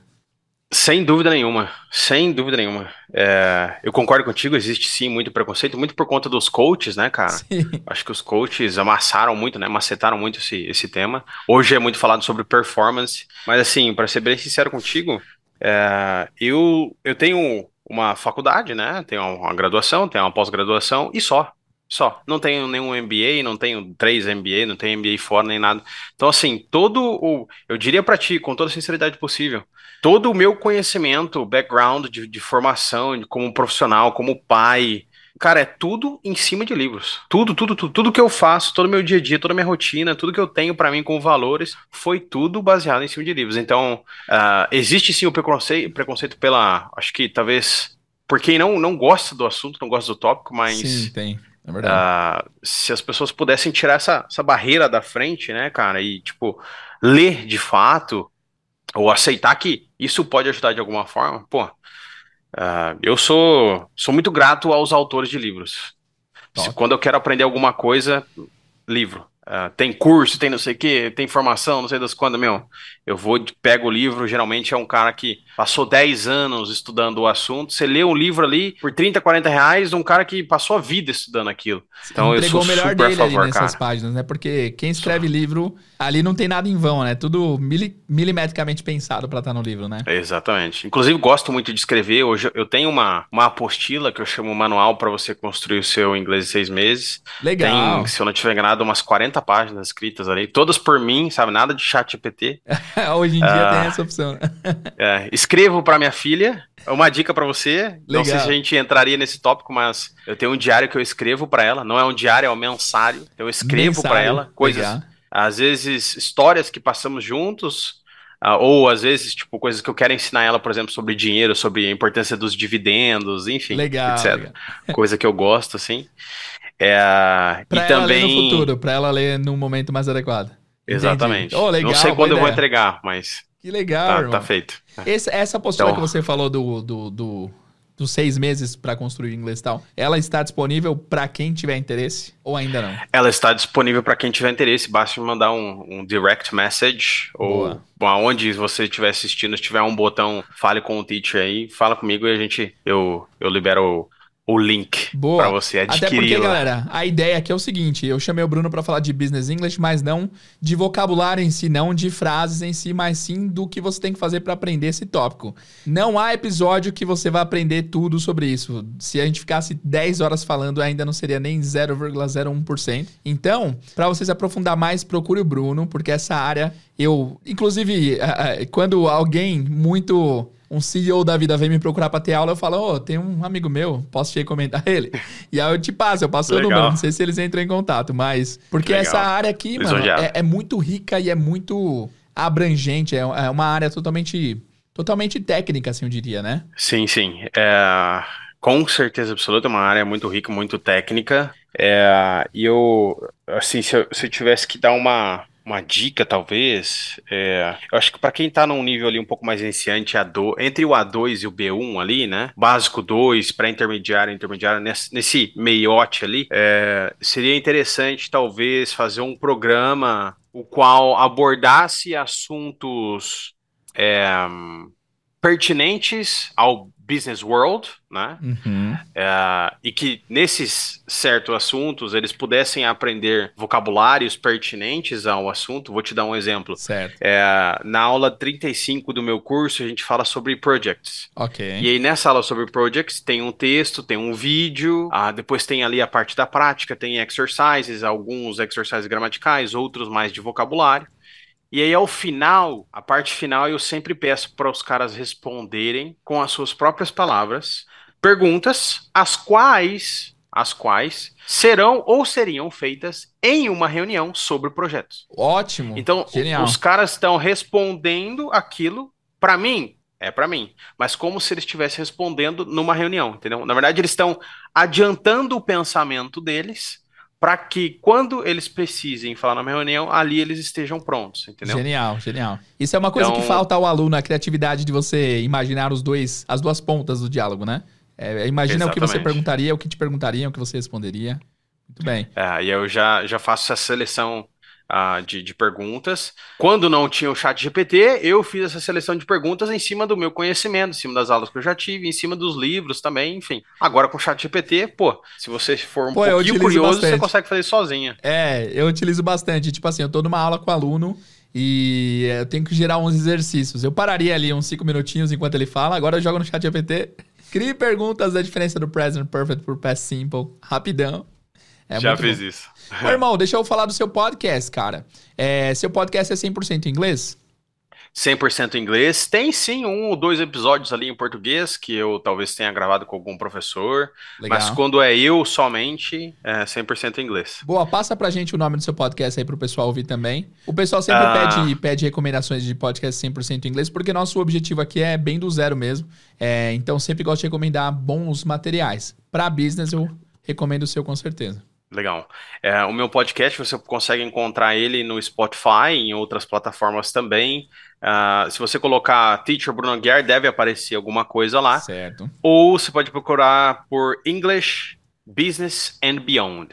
Sem dúvida nenhuma, sem dúvida nenhuma. É, eu concordo contigo, existe sim muito preconceito, muito por conta dos coaches, né, cara? Sim. Acho que os coaches amassaram muito, né, macetaram muito esse, esse tema. Hoje é muito falado sobre performance, mas assim, para ser bem sincero contigo, é, eu, eu tenho uma faculdade, né? Tenho uma graduação, tenho uma pós-graduação e só. Só. Não tenho nenhum MBA, não tenho três MBA, não tenho MBA fora nem nada. Então, assim, todo o. Eu diria para ti, com toda a sinceridade possível, todo o meu conhecimento, background de, de formação, de, como profissional, como pai, Cara, é tudo em cima de livros. Tudo, tudo, tudo, tudo que eu faço, todo o meu dia a dia, toda a minha rotina, tudo que eu tenho para mim com valores, foi tudo baseado em cima de livros. Então, uh, existe sim o preconceito, preconceito pela, acho que talvez, por quem não, não gosta do assunto, não gosta do tópico, mas... Sim, tem. É verdade. Uh, se as pessoas pudessem tirar essa, essa barreira da frente, né, cara, e, tipo, ler de fato, ou aceitar que isso pode ajudar de alguma forma, pô, Uh, eu sou, sou muito grato aos autores de livros. Se, quando eu quero aprender alguma coisa, livro. Uh, tem curso, tem não sei o que, tem formação, não sei das quantas, meu. Eu vou, pego o livro, geralmente é um cara que passou 10 anos estudando o assunto. Você lê um livro ali por 30, 40 reais de um cara que passou a vida estudando aquilo. Então Entregou eu sou o melhor super dele favor, ali nessas cara. páginas, né? Porque quem escreve Só. livro, ali não tem nada em vão, né? Tudo mili milimetricamente pensado para estar no livro, né? Exatamente. Inclusive, gosto muito de escrever. Hoje eu tenho uma, uma apostila que eu chamo Manual para você construir o seu inglês em seis meses. Legal. Tem, se eu não tiver enganado, umas 40 páginas escritas ali, todas por mim, sabe? Nada de chat GPT. Hoje em dia tem ah, essa opção. é, escrevo para minha filha. Uma dica para você. Legal. Não sei se a gente entraria nesse tópico, mas eu tenho um diário que eu escrevo para ela. Não é um diário, é um mensário. Eu escrevo para ela coisas, Legal. às vezes histórias que passamos juntos. Uh, ou às vezes, tipo, coisas que eu quero ensinar ela, por exemplo, sobre dinheiro, sobre a importância dos dividendos, enfim, legal, etc. Legal. Coisa que eu gosto, assim. É, pra e ela também... ler no futuro, para ela ler num momento mais adequado. Exatamente. Oh, legal, Não sei quando eu vou entregar, mas. Que legal. Tá, tá feito. Esse, essa postura então... que você falou do, do, do dos seis meses para construir inglês e tal, ela está disponível para quem tiver interesse ou ainda não? Ela está disponível para quem tiver interesse, basta me mandar um, um direct message Boa. ou aonde você estiver assistindo, se tiver um botão fale com o teacher aí, fala comigo e a gente eu eu libero o link para você adquirir. Até porque, galera, a ideia aqui é o seguinte: eu chamei o Bruno para falar de business English, mas não de vocabulário em si, não de frases em si, mas sim do que você tem que fazer para aprender esse tópico. Não há episódio que você vai aprender tudo sobre isso. Se a gente ficasse 10 horas falando, ainda não seria nem 0,01%. Então, para você se aprofundar mais, procure o Bruno, porque essa área eu, inclusive, quando alguém muito um CEO da vida vem me procurar para ter aula, eu falo, ô, oh, tem um amigo meu, posso te recomendar ele? E aí eu te passo, eu passo o número, não sei se eles entram em contato, mas... Porque essa área aqui, mano, é, é, muito rica e é muito abrangente, é, é uma área totalmente, totalmente técnica, assim, eu diria, né? Sim, sim. É, com certeza absoluta, é uma área muito rica, muito técnica. É, e eu, assim, se eu, se eu tivesse que dar uma uma dica, talvez, é, eu acho que para quem está num nível ali um pouco mais iniciante, A2, entre o A2 e o B1 ali, né? Básico 2, pré-intermediário, intermediário, nesse, nesse meiote ali, é, seria interessante talvez fazer um programa o qual abordasse assuntos é, pertinentes ao business world, né? Uhum. É, e que nesses certos assuntos eles pudessem aprender vocabulários pertinentes ao assunto. Vou te dar um exemplo. Certo. É, na aula 35 do meu curso, a gente fala sobre projects. Ok. E aí nessa aula sobre projects tem um texto, tem um vídeo, ah, depois tem ali a parte da prática, tem exercises, alguns exercises gramaticais, outros mais de vocabulário. E aí, ao final, a parte final, eu sempre peço para os caras responderem com as suas próprias palavras perguntas, as quais, as quais serão ou seriam feitas em uma reunião sobre projetos. Ótimo. Então, Genial. os caras estão respondendo aquilo para mim. É para mim, mas como se eles estivessem respondendo numa reunião, entendeu? Na verdade, eles estão adiantando o pensamento deles para que quando eles precisem falar numa reunião, ali eles estejam prontos, entendeu? Genial, genial. Isso é uma coisa então... que falta ao aluno, a criatividade de você imaginar os dois, as duas pontas do diálogo, né? É, imagina Exatamente. o que você perguntaria, o que te perguntariam, o que você responderia. Muito bem. É, e eu já, já faço essa seleção uh, de, de, perguntas. Quando não tinha o chat GPT, eu fiz essa seleção de perguntas em cima do meu conhecimento, em cima das aulas que eu já tive, em cima dos livros também, enfim. Agora com o chat GPT, pô, se você for um pô, pouquinho curioso, bastante. você consegue fazer sozinha. É, eu utilizo bastante. Tipo assim, eu tô numa aula com o aluno e eu tenho que gerar uns exercícios. Eu pararia ali uns 5 minutinhos enquanto ele fala, agora eu jogo no chat GPT. Crie perguntas da diferença do present perfect por past simple, rapidão. É Já fiz bom. isso. Ô, irmão, deixa eu falar do seu podcast, cara. É, seu podcast é 100% inglês? 100% inglês. Tem sim um ou dois episódios ali em português que eu talvez tenha gravado com algum professor. Legal. Mas quando é eu somente, é 100% inglês. Boa, passa pra gente o nome do seu podcast aí pro pessoal ouvir também. O pessoal sempre ah. pede, pede recomendações de podcast 100% inglês, porque nosso objetivo aqui é bem do zero mesmo. É, então sempre gosto de recomendar bons materiais. Para business eu recomendo o seu com certeza. Legal. É, o meu podcast você consegue encontrar ele no Spotify, em outras plataformas também. Uh, se você colocar Teacher Bruno Aguiar, deve aparecer alguma coisa lá. Certo. Ou você pode procurar por English Business and Beyond.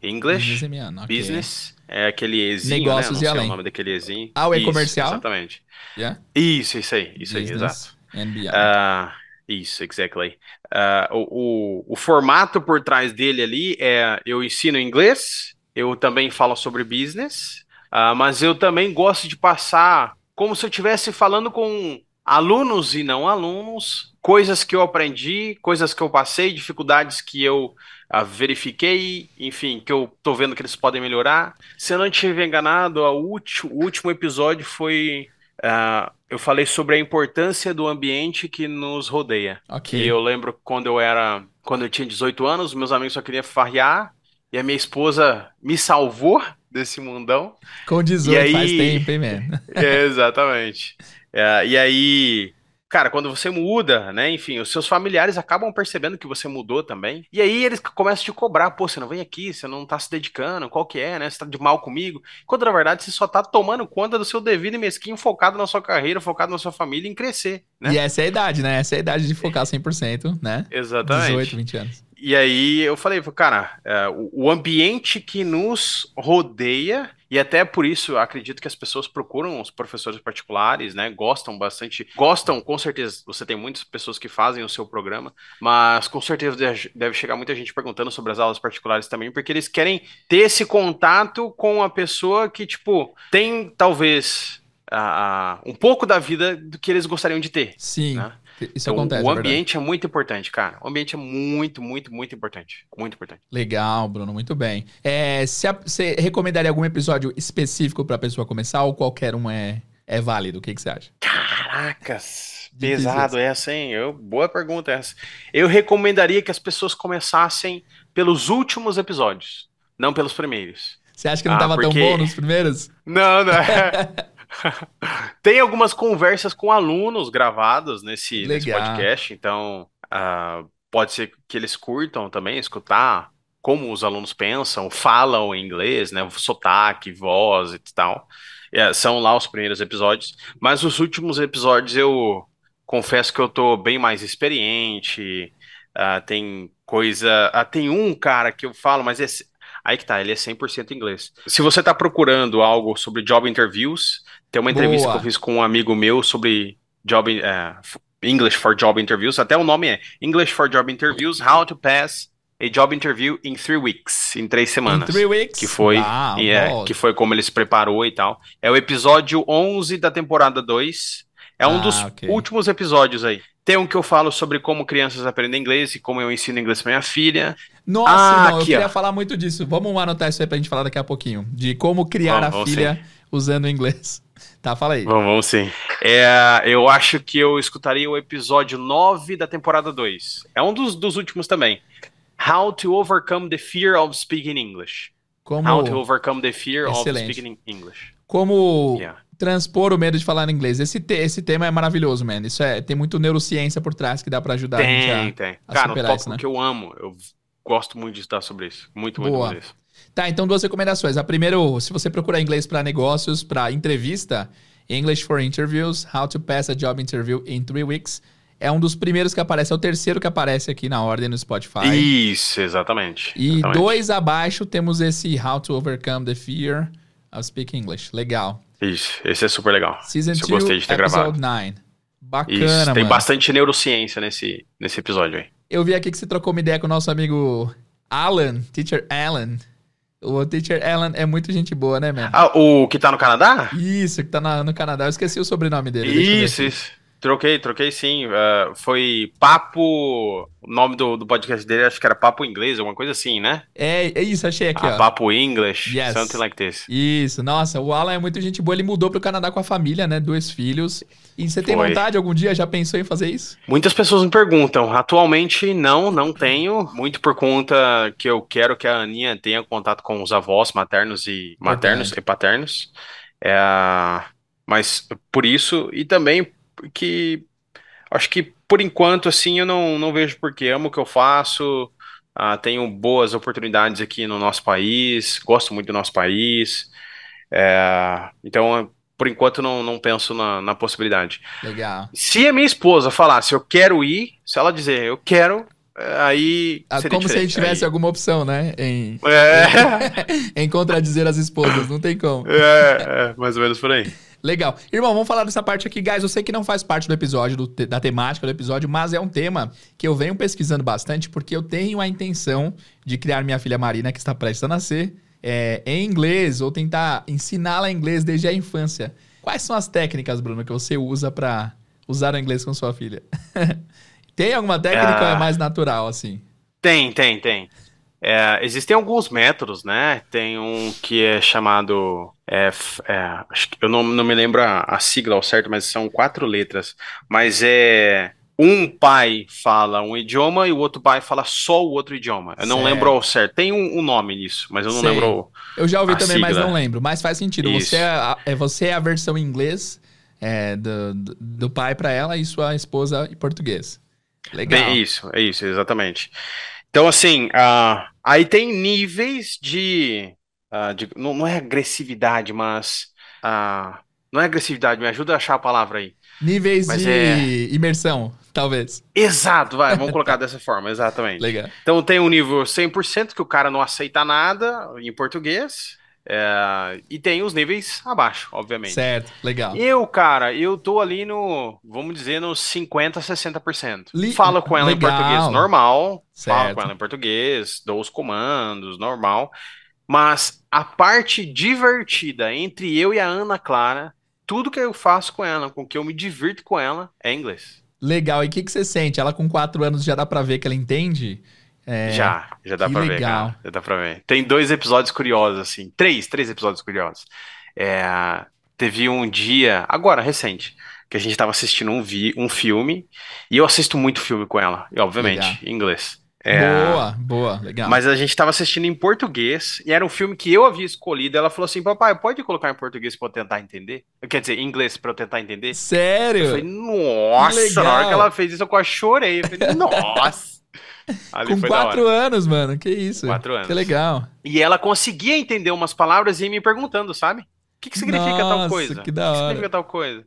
English, Business, okay. Business É aquele Ezinho, Negócios né? Não e sei além. o nome daquele Ezinho. Ah, o e-comercial? Exatamente. Yeah? Isso, isso aí, isso aí, exato. Business and beyond. Ah, isso, exactly. Ah, o, o, o formato por trás dele ali é eu ensino inglês, eu também falo sobre business, ah, mas eu também gosto de passar como se eu estivesse falando com alunos e não alunos, coisas que eu aprendi, coisas que eu passei, dificuldades que eu ah, verifiquei, enfim, que eu tô vendo que eles podem melhorar. Se eu não estiver enganado, a o último episódio foi. ah, eu falei sobre a importância do ambiente que nos rodeia. ok. E eu lembro quando eu era, quando eu tinha 18 anos, meus amigos só queriam farrear e a minha esposa me salvou desse mundão. Com 18 e faz aí- tempo, hein, man? É, exatamente. É, e aí, cara, quando você muda, né? Enfim, os seus familiares acabam percebendo que você mudou também. E aí eles começam a te cobrar, pô, você não vem aqui, você não tá se dedicando, qual que é, né? Você tá de mal comigo. Quando na verdade você só tá tomando conta do seu devido e mesquinho, focado na sua carreira, focado na sua família, em crescer, né? E essa é a idade, né? Essa é a idade de focar 100%, né? Exatamente. 18, 20 anos. E aí eu falei, cara, é, o, o ambiente que nos rodeia, e até por isso acredito que as pessoas procuram os professores particulares, né? Gostam bastante, gostam, com certeza, você tem muitas pessoas que fazem o seu programa, mas com certeza deve chegar muita gente perguntando sobre as aulas particulares também, porque eles querem ter esse contato com a pessoa que, tipo, tem talvez a- um pouco da vida do que eles gostariam de ter. Sim, Né? Isso Então, acontece. o é ambiente é muito importante, cara. O ambiente é muito, muito, muito importante. Muito importante. Legal, Bruno, muito bem. É, se a- você recomendaria algum episódio específico para a pessoa começar ou qualquer um é, é válido? O que, que você acha? Caracas, Difícil pesado essa, hein? Eu, boa pergunta essa. Eu recomendaria que as pessoas começassem pelos últimos episódios, não pelos primeiros. Você acha que não Ah, tava tão porque- bom nos primeiros? Não, não. Tem algumas conversas com alunos gravadas nesse, nesse podcast, então ah, pode ser que eles curtam também escutar como os alunos pensam, falam em inglês, né? Sotaque, voz e tal. É, são lá os primeiros episódios, mas os últimos episódios eu confesso que eu tô bem mais experiente. ah, tem coisa. ah, tem um cara que eu falo, mas esse, Aí que tá, ele é 100% inglês. Se você tá procurando algo sobre job interviews, tem uma entrevista Boa. que eu fiz com um amigo meu sobre job, f- English for Job Interviews. Até o nome é English for Job Interviews, How to Pass a Job Interview in Three Weeks, em três Em semanas. three weeks? Que foi, Ah, e é, que foi como ele se preparou e tal. É o episódio 11 da temporada 2. É um Ah, dos últimos episódios aí. Tem um que eu falo sobre como crianças aprendem inglês e como eu ensino inglês pra minha filha. Nossa, Ah, não, eu aqui, queria ó. falar muito disso. Vamos anotar isso aí pra gente falar daqui a pouquinho. De como criar a filha usando inglês. Tá, fala aí. Vamos, vamos sim. É, eu acho que eu escutaria o episódio 9 da temporada 2. É um dos, dos últimos também. How to overcome the fear of speaking English. How to Como, overcome the fear Excelente. of speaking English. como Yeah. transpor o medo de falar inglês. Esse, te- esse tema é maravilhoso, man. Isso é, tem muito neurociência por trás que dá pra ajudar a Tem, gente tem. a Cara, um superar tópico isso, né? que eu amo. Eu gosto muito de estudar sobre isso. Muito, muito, Boa. muito isso. Tá, então duas recomendações. A primeira, se você procurar inglês pra negócios, pra entrevista, English for Interviews, How to Pass a Job Interview in Three Weeks. É um dos primeiros que aparece, é o terceiro que aparece aqui na ordem no Spotify. Isso, exatamente. E exatamente. dois abaixo temos esse How to Overcome the Fear of Speaking English. Legal. Isso, esse é super legal. Season Esse eu 2, gostei de ter episode gravado. 9. Bacana, Isso, tem mano. bastante neurociência nesse, nesse episódio aí. Eu vi aqui que você trocou uma ideia com o nosso amigo Alan, Teacher Alan. O Teacher Alan é muito gente boa, né, man? Ah, o que tá no Canadá? Isso, que tá na- no Canadá. Eu esqueci o sobrenome dele. Isso, isso. Troquei, troquei sim. Ah, foi Papo. O nome do, do podcast dele acho que era Papo Inglês, alguma coisa assim, né? É, é isso, achei aqui, Ah, ó. Papo English, Yes. something like this. Isso, nossa, o Alan é muito gente boa. Ele mudou pro Canadá com a família, né? Dois filhos. E você tem Foi. vontade algum dia? Já pensou em fazer isso? Muitas pessoas me perguntam. Atualmente, não, não tenho. Muito por conta que eu quero que a Aninha tenha contato com os avós maternos e maternos e paternos. É, mas por isso, e também que acho que por enquanto, assim, eu não, não vejo porquê. Amo o que eu faço. ah, tenho boas oportunidades aqui no nosso país. Gosto muito do nosso país. É, então, por enquanto, não, não penso na, na possibilidade. Legal. Se a minha esposa falasse eu quero ir, se ela dizer eu quero, aí. Ah, como se a gente diferente. tivesse Aí- alguma opção, né? Em, É, em contradizer as esposas, não tem como. é, é, mais ou menos por aí. Legal. Irmão, vamos falar dessa parte aqui, guys. Eu sei que não faz parte do episódio, do da temática do episódio, mas é um tema que eu venho pesquisando bastante porque eu tenho a intenção de criar minha filha Marina, que está prestes a nascer, é, em inglês, ou tentar ensiná-la inglês desde a infância. Quais são as técnicas, Bruno, que você usa para usar o inglês com sua filha? tem alguma técnica ou é Ah. mais natural, assim? Tem, tem, tem. É, existem alguns métodos, né? Tem um que é chamado. é, é, eu não, não me lembro a, a sigla ao certo, mas são quatro letras. Mas é. Um pai fala um idioma e o outro pai fala só o outro idioma. Eu não Certo. lembro ao certo. Tem um, um nome nisso, mas eu não Sei. lembro. Eu já ouvi também, mas sigla. não lembro. Mas faz sentido. Isso. Você é, a, é, você é a versão em inglês é, do, do, pai para ela e sua esposa em português. Legal. Bem, isso, é isso, exatamente. Então, assim, ah, aí tem níveis de, ah, de- não, não é agressividade, mas ah, não é agressividade, me ajuda a achar a palavra aí. Níveis Mas de é- imersão, talvez. Exato, vai, vamos colocar dessa forma, exatamente. Legal. Então tem um nível 100% que o cara não aceita nada em português, é, e tem os níveis abaixo, obviamente. Certo, legal. Eu, cara, eu tô ali no, vamos dizer, nos 50, 60%. Li- Falo com ela em legal. português normal, falo Certo. com ela em português, dou os comandos, normal. Mas a parte divertida entre eu e a Ana Clara, tudo que eu faço com ela, com que eu me divirto com ela, é inglês. Legal. E o que, que você sente? Ela com quatro anos já dá pra ver que ela entende? É, Já, já dá pra ver, legal. cara. Já dá pra ver. Tem dois episódios curiosos, assim. Três, três episódios curiosos. É, teve um dia, agora, recente, que a gente tava assistindo um, vi, um filme, e eu assisto muito filme com ela, e obviamente, Legal. em inglês. É, Boa, boa, legal. Mas a gente tava assistindo em português, e era um filme que eu havia escolhido. Ela falou assim: Papai, pode colocar em português pra eu tentar entender? Quer dizer, em inglês pra eu tentar entender? Eu Sério? falei, nossa, Que na hora legal. que ela fez isso, eu quase chorei. Eu falei, nossa. Ali Com hora. quatro anos, mano. Que isso? Quatro anos. Que legal. E ela conseguia entender umas palavras e ia me perguntando, sabe? O que, que significa tal Nossa, coisa? que da O que hora. significa tal coisa?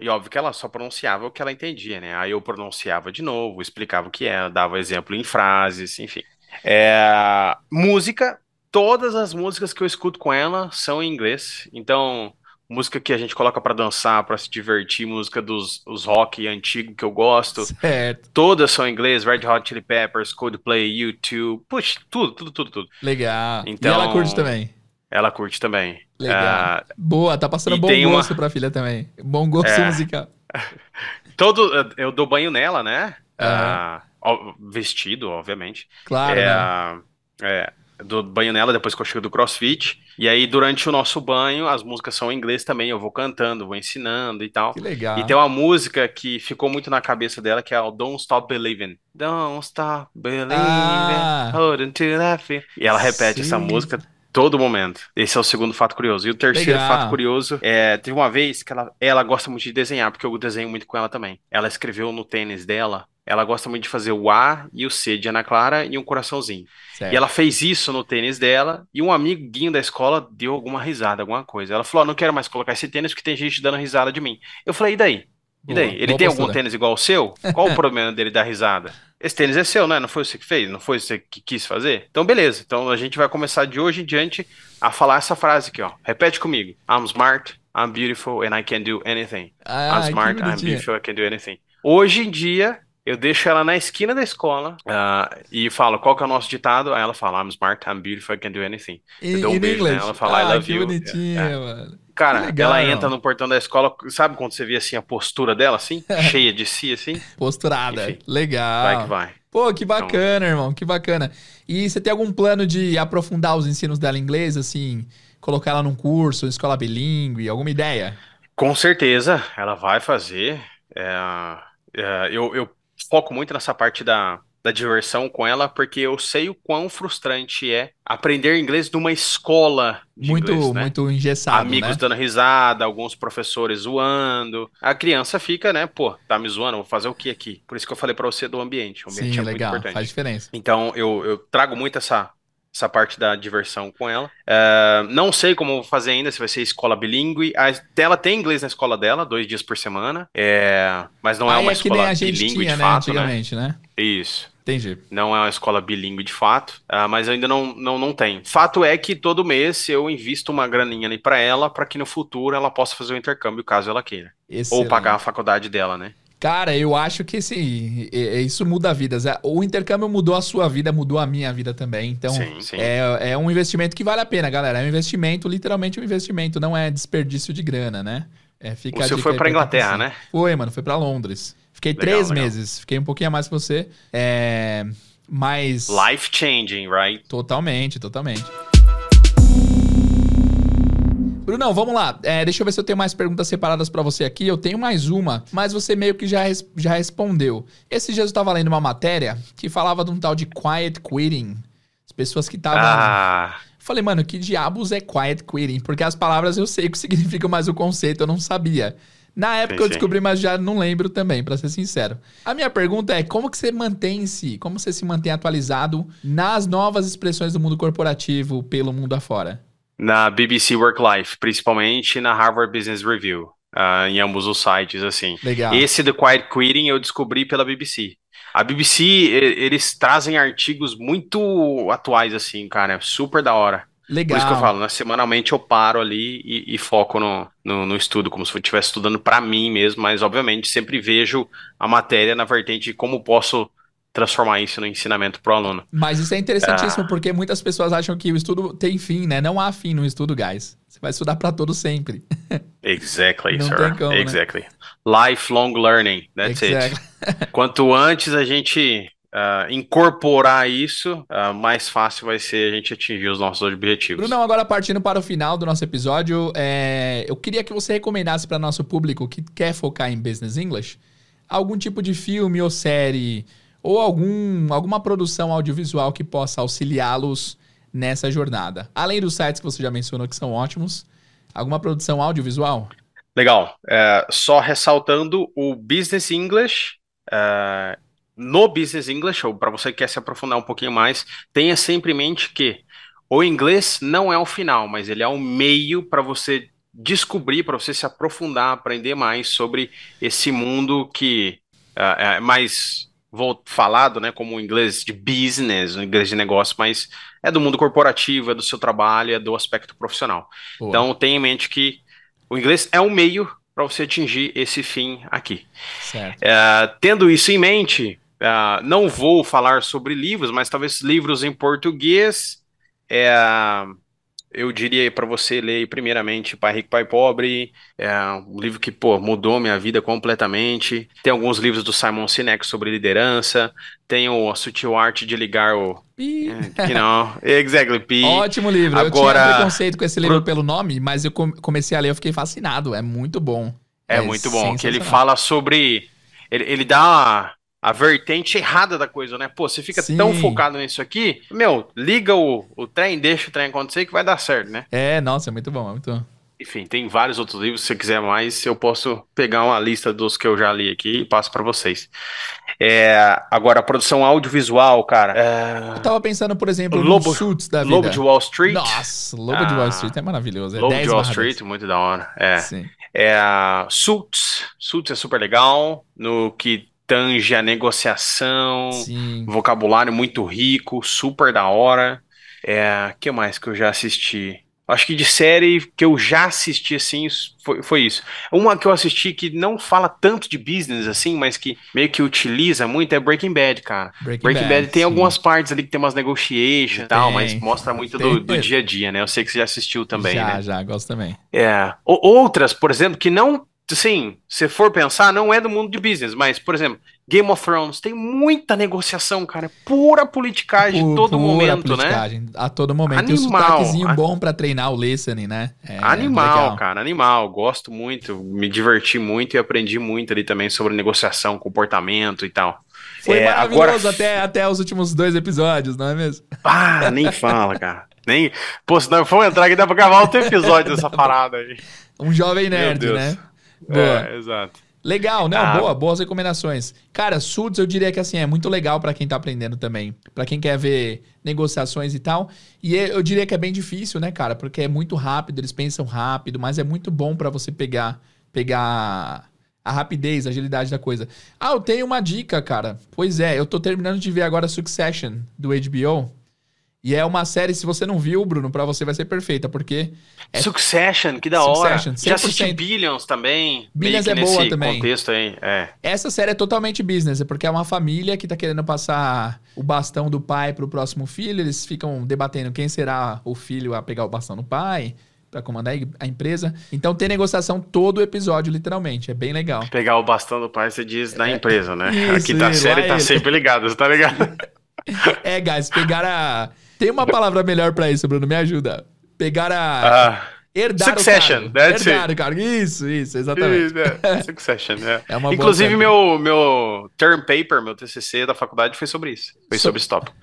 E óbvio que ela só pronunciava o que ela entendia, né? Aí eu pronunciava de novo, explicava o que era, dava exemplo em frases, enfim. É, Música, todas as músicas que eu escuto com ela são em inglês. Então, música que a gente coloca pra dançar, pra se divertir, música dos os rock antigo que eu gosto. Certo. Todas são em inglês, Red Hot Chili Peppers, Coldplay, U2, puxa, tudo, tudo, tudo, tudo. Legal. E Então- ela curte também. Ela curte também. Legal. Ah, Boa, tá passando e bom tem uma- gosto pra filha também. Bom gosto É. musical. todo, eu dou banho nela, né? Ah, ó, vestido, obviamente. Claro, é, né? é, dou banho nela depois que eu chego do CrossFit. E aí, durante o nosso banho, as músicas são em inglês também. Eu vou cantando, vou ensinando e tal. Que legal. E tem uma música que ficou muito na cabeça dela, que é o Don't Stop Believing. Don't stop believing, Ah. holding to that fear. E ela repete essa Sim. música todo momento. Esse é o segundo fato curioso. E o terceiro Legal. fato curioso é, teve uma vez que ela, ela gosta muito de desenhar, porque eu desenho muito com ela também. Ela escreveu no tênis dela, ela gosta muito de fazer o A e o C de Ana Clara e um coraçãozinho. Certo. E ela fez isso no tênis dela, e um amiguinho da escola deu alguma risada, alguma coisa. Ela falou: "Ó, não quero mais colocar esse tênis porque tem gente dando risada de mim. Eu falei, e daí? E Boa, daí? Ele boa tem postura. algum tênis igual ao seu? Qual o problema dele dar risada? Esse tênis é seu, né? Não foi você que fez? Não foi você que quis fazer? Então, beleza. Então, a gente vai começar de hoje em diante a falar essa frase aqui, ó. Repete comigo. I'm smart, I'm beautiful, and I can do anything. Ah, I'm smart, I'm beautiful, I can do anything. Hoje em dia, eu deixo ela na esquina da escola ah, e falo qual que é o nosso ditado. Aí ela fala, I'm smart, I'm beautiful, I can do anything. E, Eu dou um beijo inglês? nela, fala, I ah, love que you. bonitinha, É. mano. Cara, ela entra no portão da escola, sabe quando você vê assim a postura dela, assim? cheia de si, assim? Posturada. Enfim, Legal. Vai que vai. Pô, que bacana, irmão, que bacana. E você tem algum plano de aprofundar os ensinos dela em inglês, assim, colocar ela num curso, escola bilíngue, alguma ideia? Com certeza, ela vai fazer. É, é, eu, eu foco muito nessa parte da, da diversão com ela, porque eu sei o quão frustrante é aprender inglês numa escola de Muito, inglês, né? muito engessado, Amigos né? dando risada, alguns professores zoando. A criança fica, né? Pô, tá me zoando, vou fazer o que aqui? Por isso que eu falei pra você do ambiente. O ambiente Sim, é muito legal, importante. faz diferença. Então, eu, eu trago muito essa, essa parte da diversão com ela. É, não sei como vou fazer ainda, se vai ser escola bilíngue. A, ela tem inglês na escola dela, dois dias por semana. É, mas não é uma é que nem escola bilíngue tinha, de né, fato, né? né? Isso. Entendi. Não é uma escola bilíngue de fato, uh, mas ainda não, não, não tem. Fato é que todo mês eu invisto uma graninha ali para ela, para que no futuro ela possa fazer o intercâmbio caso ela queira. Excelente. Ou pagar a faculdade dela, né? Cara, eu acho que sim, isso muda vidas. É, o intercâmbio mudou a sua vida, mudou a minha vida também. Então, sim, sim. É, é um investimento que vale a pena, galera. É um investimento, literalmente um investimento, não é desperdício de grana, né? É, fica o seu foi pra Inglaterra, né? Foi, mano, foi pra Londres. Fiquei legal, três legal. meses, fiquei um pouquinho a mais que você. É, mas. Life changing, right? Totalmente, totalmente. Brunão, vamos lá. É, deixa eu ver se eu tenho mais perguntas separadas para você aqui. Eu tenho mais uma, mas você meio que já, res, já respondeu. Esses dias eu tava lendo uma matéria que falava de um tal de quiet quitting. As pessoas que estavam. Ah. Falei, mano, que diabos é quiet quitting? Porque as palavras eu sei o que significam, mas o conceito eu não sabia. Na época sim, eu descobri, mas já não lembro também, para ser sincero. A minha pergunta é: como que você mantém-se, como você se mantém atualizado nas novas expressões do mundo corporativo pelo mundo afora? Na BBC Work Life, principalmente na Harvard Business Review, uh, em ambos os sites, assim. Legal. Esse do Quiet Quitting eu descobri pela BBC. A BBC, eles trazem artigos muito atuais, assim, cara, super da hora. Legal. Por isso que eu falo, né? semanalmente eu paro ali e, e foco no, no, no, estudo, como se eu estivesse estudando para mim mesmo, mas obviamente sempre vejo a matéria na vertente de como posso transformar isso no ensinamento para o aluno. Mas isso é interessantíssimo, ah. porque muitas pessoas acham que o estudo tem fim, né? Não há fim no estudo, guys. Você vai estudar para todo sempre. Exactly, Não sir. Como, né? exactly. Né? Lifelong learning, that's exactly. it. Quanto antes a gente uh, incorporar isso, uh, mais fácil vai ser a gente atingir os nossos objetivos. Bruno, agora partindo para o final do nosso episódio, é... eu queria que você recomendasse para nosso público que quer focar em Business English algum tipo de filme ou série ou algum, alguma produção audiovisual que possa auxiliá-los nessa jornada. Além dos sites que você já mencionou que são ótimos, alguma produção audiovisual? Legal. É, só ressaltando o Business English. É, no Business English, ou para você que quer se aprofundar um pouquinho mais, tenha sempre em mente que o inglês não é o final, mas ele é o meio para você descobrir, para você se aprofundar, aprender mais sobre esse mundo que é, é mais falado, né, como o inglês de business, o inglês de negócio, mas é do mundo corporativo, é do seu trabalho, é do aspecto profissional. Boa. Então tenha em mente que o inglês é um meio para você atingir esse fim aqui. É, tendo isso em mente, é, não vou falar sobre livros, mas talvez livros em português. É, eu diria para você ler primeiramente Pai Rico, Pai Pobre, é um livro que, pô, mudou minha vida completamente. Tem alguns livros do Simon Sinek sobre liderança, tem o A Sutil Arte de Ligar o... Pi. É, you know, exactly, Pi. Ótimo livro. Agora, eu tinha preconceito com esse livro pro... pelo nome, mas eu comecei a ler, eu fiquei fascinado, é muito bom. É, é muito bom, que ele fala sobre... Ele, ele dá a vertente errada da coisa, né? Pô, você fica Sim. tão focado nisso aqui, meu, liga o, o trem, deixa o trem acontecer que vai dar certo, né? É, nossa, é muito bom, é muito bom. Enfim, tem vários outros livros, se você quiser mais, eu posso pegar uma lista dos que eu já li aqui e passo para vocês. É, agora, a produção audiovisual, cara. É... Eu tava pensando, por exemplo, Lobo, no Suits da vida. Lobo de Wall Street. Nossa, Lobo ah, de Wall Street é maravilhoso. É Lobo de Wall Street, muito da hora. É. Sim. É, Suits, Suits é super legal, no que tange a negociação, Sim. vocabulário muito rico, super da hora. É, que mais que eu já assisti? Acho que de série que eu já assisti, assim, foi, foi isso. Uma que eu assisti que não fala tanto de business, assim, mas que meio que utiliza muito é Breaking Bad, cara. Breaking, Breaking Bad, Bad, tem sim. algumas partes ali que tem umas negotiations e tal, mas mostra muito do, do, dia a dia, né? Eu sei que você já assistiu também, já, né? Já, já, gosto também. É. Outras, por exemplo, que não Sim, se for pensar, não é do mundo de business, mas, por exemplo, Game of Thrones tem muita negociação, cara. Pura politicagem a todo momento, né? A todo momento. Animal. E o sotaquezinho bom para treinar o listening, né? É, animal, legal. cara, animal. Gosto muito, me diverti muito e aprendi muito ali também sobre negociação, comportamento e tal. Foi é, maravilhoso agora... até, até os últimos dois episódios, não é mesmo? Ah, nem fala, cara. Nem... Pô, se não for entrar aqui, dá pra gravar outro episódio dessa parada aí. Um jovem nerd, né? Boa. É, exato. Legal, não, ah. boa, boas recomendações. Cara, Suits eu diria que assim, é muito legal para quem tá aprendendo também. para quem quer ver negociações e tal. E é, eu diria que é bem difícil, né, cara? Porque é muito rápido, eles pensam rápido, mas é muito bom para você pegar pegar a rapidez, a agilidade da coisa. Ah, eu tenho uma dica, cara. Pois é, eu tô terminando de ver agora Succession do HBO. E é uma série, se você não viu, Bruno, pra você vai ser perfeita, porque. É... Succession, que da Succession, hora. Já assisti Billions também. Billions é boa também. contexto aí, é. Essa série é totalmente business, é porque é uma família que tá querendo passar o bastão do pai pro próximo filho. Eles ficam debatendo quem será o filho a pegar o bastão do pai para comandar a empresa. Então tem negociação todo o episódio, literalmente. É bem legal. Pegar o bastão do pai, você diz da é, empresa, né? Isso, Aqui tá a série tá ele. sempre ligada, você tá ligado? é, guys, pegar a tem uma palavra melhor para isso, Bruno, me ajuda. Pegar a. Ah. Herdar Succession, o cargo. Herdar o cargo. Isso, isso, exatamente. É. Succession, é. é uma Inclusive, meu, meu term paper, meu TCC da faculdade foi sobre isso. Foi so... sobre esse tópico.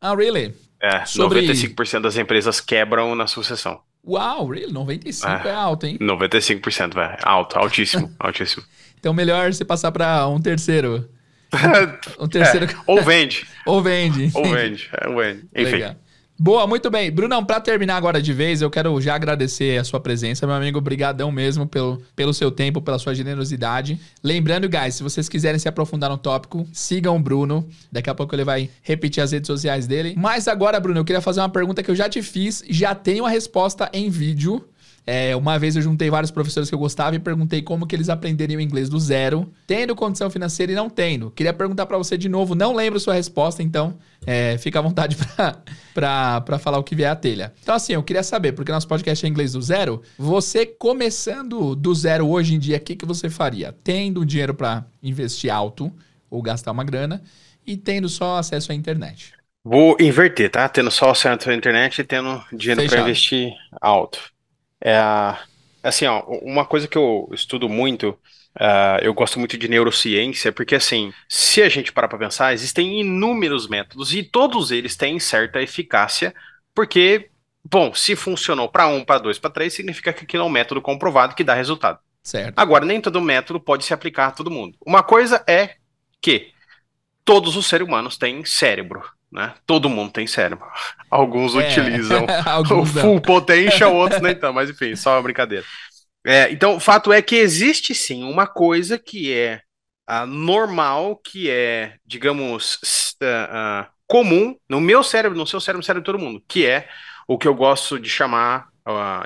Ah, really? É, sobre... 95% das empresas quebram na sucessão. Uau, really? 95% é, é alto, hein? 95%, velho. Alto, altíssimo, altíssimo. Então, melhor você passar para um terceiro. Um terceiro. É, ou vende. ou vende. Ou vende. É, ou vende. Enfim. Legal. Boa, muito bem. Brunão, para terminar agora de vez, eu quero já agradecer a sua presença, meu amigo. Obrigadão mesmo pelo, pelo seu tempo, pela sua generosidade. Lembrando, guys, se vocês quiserem se aprofundar no tópico, sigam o Bruno. Daqui a pouco ele vai repetir as redes sociais dele. Mas agora, Bruno, eu queria fazer uma pergunta que eu já te fiz, já tenho a resposta em vídeo. É, uma vez eu juntei vários professores que eu gostava e perguntei como que eles aprenderiam inglês do zero, tendo condição financeira e não tendo. Queria perguntar para você de novo, não lembro sua resposta, então é, fica à vontade para falar o que vier à telha. Então, assim, eu queria saber, porque nosso podcast é inglês do zero, você começando do zero hoje em dia, o que, que você faria? Tendo dinheiro para investir alto ou gastar uma grana e tendo só acesso à internet. Vou inverter, tá? Tendo só acesso à internet e tendo dinheiro para investir alto. É, assim, ó, uma coisa que eu estudo muito, uh, eu gosto muito de neurociência, porque assim, se a gente parar para pensar, existem inúmeros métodos e todos eles têm certa eficácia, porque, bom, se funcionou para um, para dois, para três, significa que aquilo é um método comprovado que dá resultado. Certo. Agora, nem todo método pode se aplicar a todo mundo. Uma coisa é que todos os seres humanos têm cérebro né? Todo mundo tem cérebro. Alguns é, utilizam Alguns o full não. potential, outros nem tão, mas enfim, só uma brincadeira. É, então, o fato é que existe sim uma coisa que é uh, normal, que é, digamos, uh, uh, comum no meu cérebro, no seu cérebro, no cérebro de todo mundo, que é o que eu gosto de chamar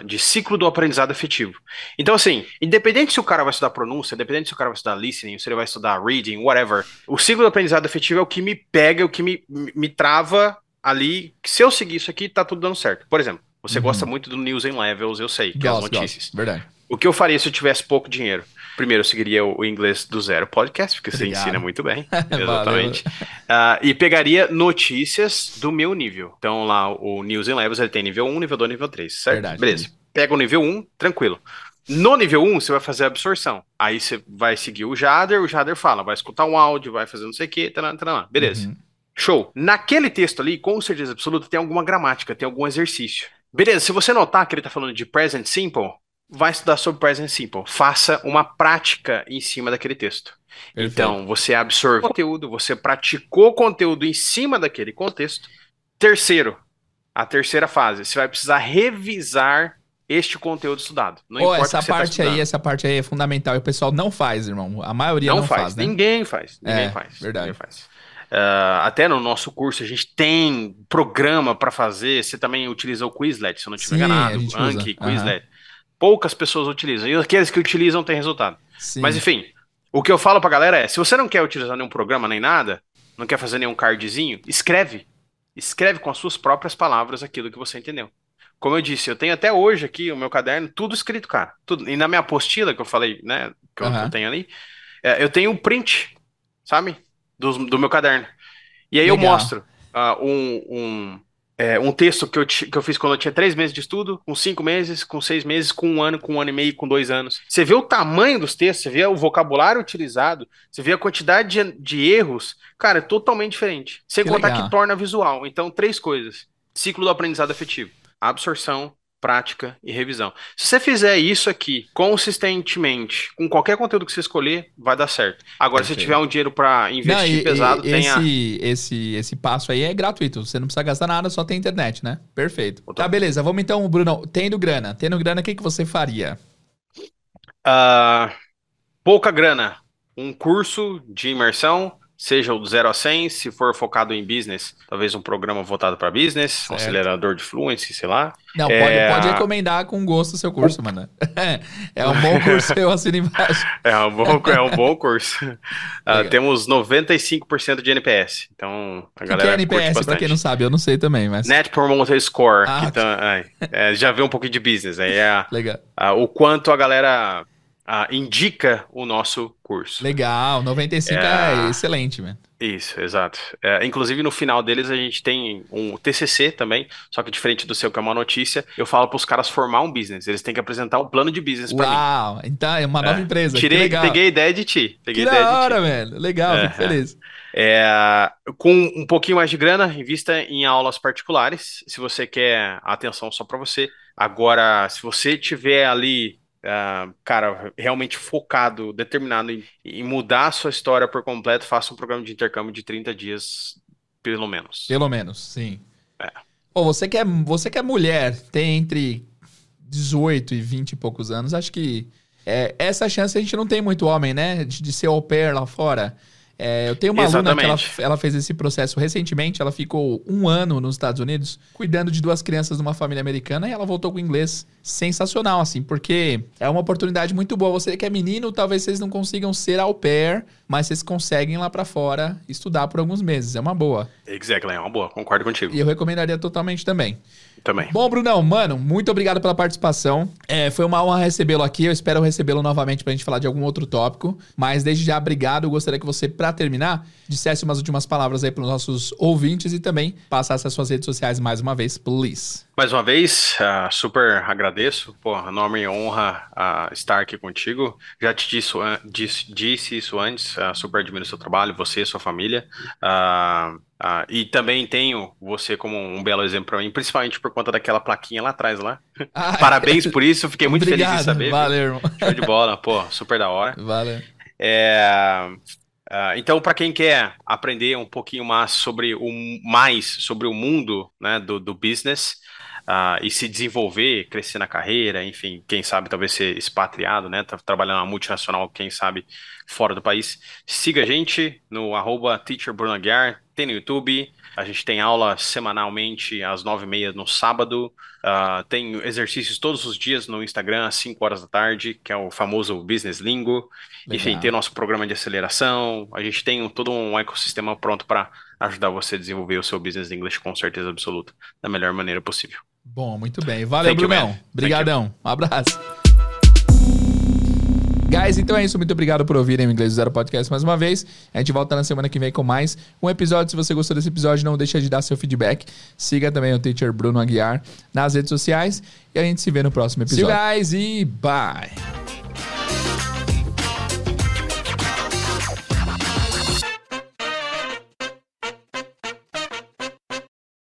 de ciclo do aprendizado efetivo. Então, assim, independente se o cara vai estudar pronúncia, independente se o cara vai estudar listening, se ele vai estudar reading, whatever, o ciclo do aprendizado efetivo é o que me pega, é o que me, me trava ali. Se eu seguir isso aqui, tá tudo dando certo. Por exemplo, você uhum. gosta muito do News and Levels, eu sei, que gosto, é as notícias. Gosto. Verdade. O que eu faria se eu tivesse pouco dinheiro? Primeiro, eu seguiria o inglês do zero podcast, porque Obrigado. você ensina muito bem. Exatamente. uh, e pegaria notícias do meu nível. Então, lá, o News and Levels, ele tem nível 1, nível 2, nível 3, certo? Verdade. Beleza. Pega o nível 1, tranquilo. No nível 1, você vai fazer a absorção. Aí você vai seguir o Jader, o Jader fala, vai escutar um áudio, vai fazer não sei o quê, taran, taran, beleza. Uhum. Show. Naquele texto ali, com certeza absoluta, tem alguma gramática, tem algum exercício. Beleza, se você notar que ele está falando de present simple, vai estudar sobre Present Simple. Faça uma prática em cima daquele texto. Perfeito. Então, você absorve conteúdo, você praticou conteúdo em cima daquele contexto. Terceiro, a terceira fase, você vai precisar revisar este conteúdo estudado. Não oh, essa tá parte tá aí, essa parte aí é fundamental e o pessoal não faz, irmão. A maioria não, não faz, faz né? Ninguém faz, ninguém é, faz. Verdade. Ninguém faz. Uh, até no nosso curso a gente tem programa para fazer. Você também utiliza o Quizlet, se eu não estiver enganado. Anki, Quizlet. Uhum poucas pessoas utilizam. E aqueles que utilizam têm resultado. Sim. Mas enfim, o que eu falo pra galera é: se você não quer utilizar nenhum programa nem nada, não quer fazer nenhum cardzinho, escreve. Escreve com as suas próprias palavras aquilo que você entendeu. Como eu disse, eu tenho até hoje aqui o meu caderno, tudo escrito, cara. Tudo. E na minha apostila que eu falei, né, que eu, uhum. eu tenho ali, é, eu tenho um print, sabe? Do, do meu caderno. E aí Legal. eu mostro uh, um, um é, um texto que eu, que eu fiz quando eu tinha três meses de estudo, com cinco meses, com seis meses, com um ano, com um ano e meio, com dois anos. Você vê o tamanho dos textos, você vê o vocabulário utilizado, você vê a quantidade de, de erros, cara, é totalmente diferente. Sem que contar legal. que torna visual. Então, três coisas. Ciclo do aprendizado afetivo. Absorção, prática e revisão. Se você fizer isso aqui consistentemente, com qualquer conteúdo que você escolher, vai dar certo. Agora, Perfeito. se tiver um dinheiro para investir não, e, pesado, e, tenha... esse, esse, esse passo aí é gratuito. Você não precisa gastar nada, só tem internet, né? Perfeito. Tá, beleza. Vamos então, Bruno. Tendo grana. Tendo grana, o que, que você faria? Uh, pouca grana, um curso de imersão seja o do 0 a 100, se for focado em business, talvez um programa voltado para business, certo. um acelerador de fluency, sei lá. Não, é... pode, pode recomendar com gosto o seu curso, mano. é um bom curso, eu assino embaixo. é, um bom, é um bom curso. Uh, temos 95% de NPS, então a galera que, que é NPS, para quem não sabe, eu não sei também, mas... Net Promoter Score, ah, então, é, já vê um pouquinho de business, aí é Legal. o quanto a galera indica o nosso curso. Legal, 95 é, é excelente, mano. Isso, exato. É, inclusive no final deles a gente tem um TCC também, só que diferente do seu que é uma notícia, eu falo para os caras formar um business, eles têm que apresentar um plano de business para mim. Uau, então é uma nova é, empresa. Tirei, peguei a ideia de ti. Peguei que da hora, velho. Legal, é, fico feliz. É, com um pouquinho mais de grana, invista em aulas particulares, se você quer atenção só para você. Agora, se você tiver ali Uh, cara, realmente focado, determinado em, em, mudar a sua história por completo, faça um programa de intercâmbio de 30 dias, pelo menos. Pelo menos, sim. É. Pô, você que é, você que é mulher, tem entre 18 e 20 e poucos anos, acho que é, essa chance a gente não tem muito homem, né? De, de ser au pair lá fora. É, eu tenho uma Exatamente. aluna que ela, ela, fez esse processo recentemente. Ela ficou um ano nos Estados Unidos cuidando de duas crianças numa família americana e ela voltou com inglês sensacional, assim, porque é uma oportunidade muito boa. Você que é menino, talvez vocês não consigam ser au pair, mas vocês conseguem lá para fora estudar por alguns meses. É uma boa. Exactly, é uma boa. Concordo contigo. E eu recomendaria totalmente também. Também. Bom, Brunão, mano, muito obrigado pela participação. É, foi uma honra recebê-lo aqui. Eu espero recebê-lo novamente pra gente falar de algum outro tópico. Mas desde já, obrigado. Eu gostaria que você, para terminar, dissesse umas últimas palavras aí pros nossos ouvintes e também passasse as suas redes sociais mais uma vez, please. Mais uma vez, uh, super agradeço. Pô, enorme honra uh, estar aqui contigo. Já te disse, uh, disse, disse isso antes. super admiro seu trabalho, você e sua família. Ah, e também tenho você como um belo exemplo para mim, principalmente por conta daquela plaquinha lá atrás lá. Ah, Parabéns por isso, fiquei muito obrigado, feliz de saber. Valeu, irmão. Show de bola, pô, super da hora. Valeu. É, uh, então, para quem quer aprender um pouquinho mais sobre o mais sobre o mundo né, do, do business, Uh, e se desenvolver, crescer na carreira, enfim, quem sabe talvez ser expatriado, né? Tá trabalhando na multinacional, quem sabe fora do país. Siga a gente no arroba tem no YouTube. A gente tem aula semanalmente às nove e meia no sábado. Uh, tem exercícios todos os dias no Instagram às 5 horas da tarde, que é o famoso Business Lingo. Legal. Enfim, tem nosso programa de aceleração. A gente tem todo um ecossistema pronto para ajudar você a desenvolver o seu business English com certeza absoluta, da melhor maneira possível. Bom, muito bem. Valeu, Thank Brunão. Obrigadão. Um abraço. Guys, então é isso. Muito obrigado por ouvirem o Inglês do Zero Podcast mais uma vez. A gente volta na semana que vem com mais um episódio. Se você gostou desse episódio, não deixa de dar seu feedback. Siga também o teacher Bruno Aguiar nas redes sociais. E a gente se vê no próximo episódio. See you guys e bye!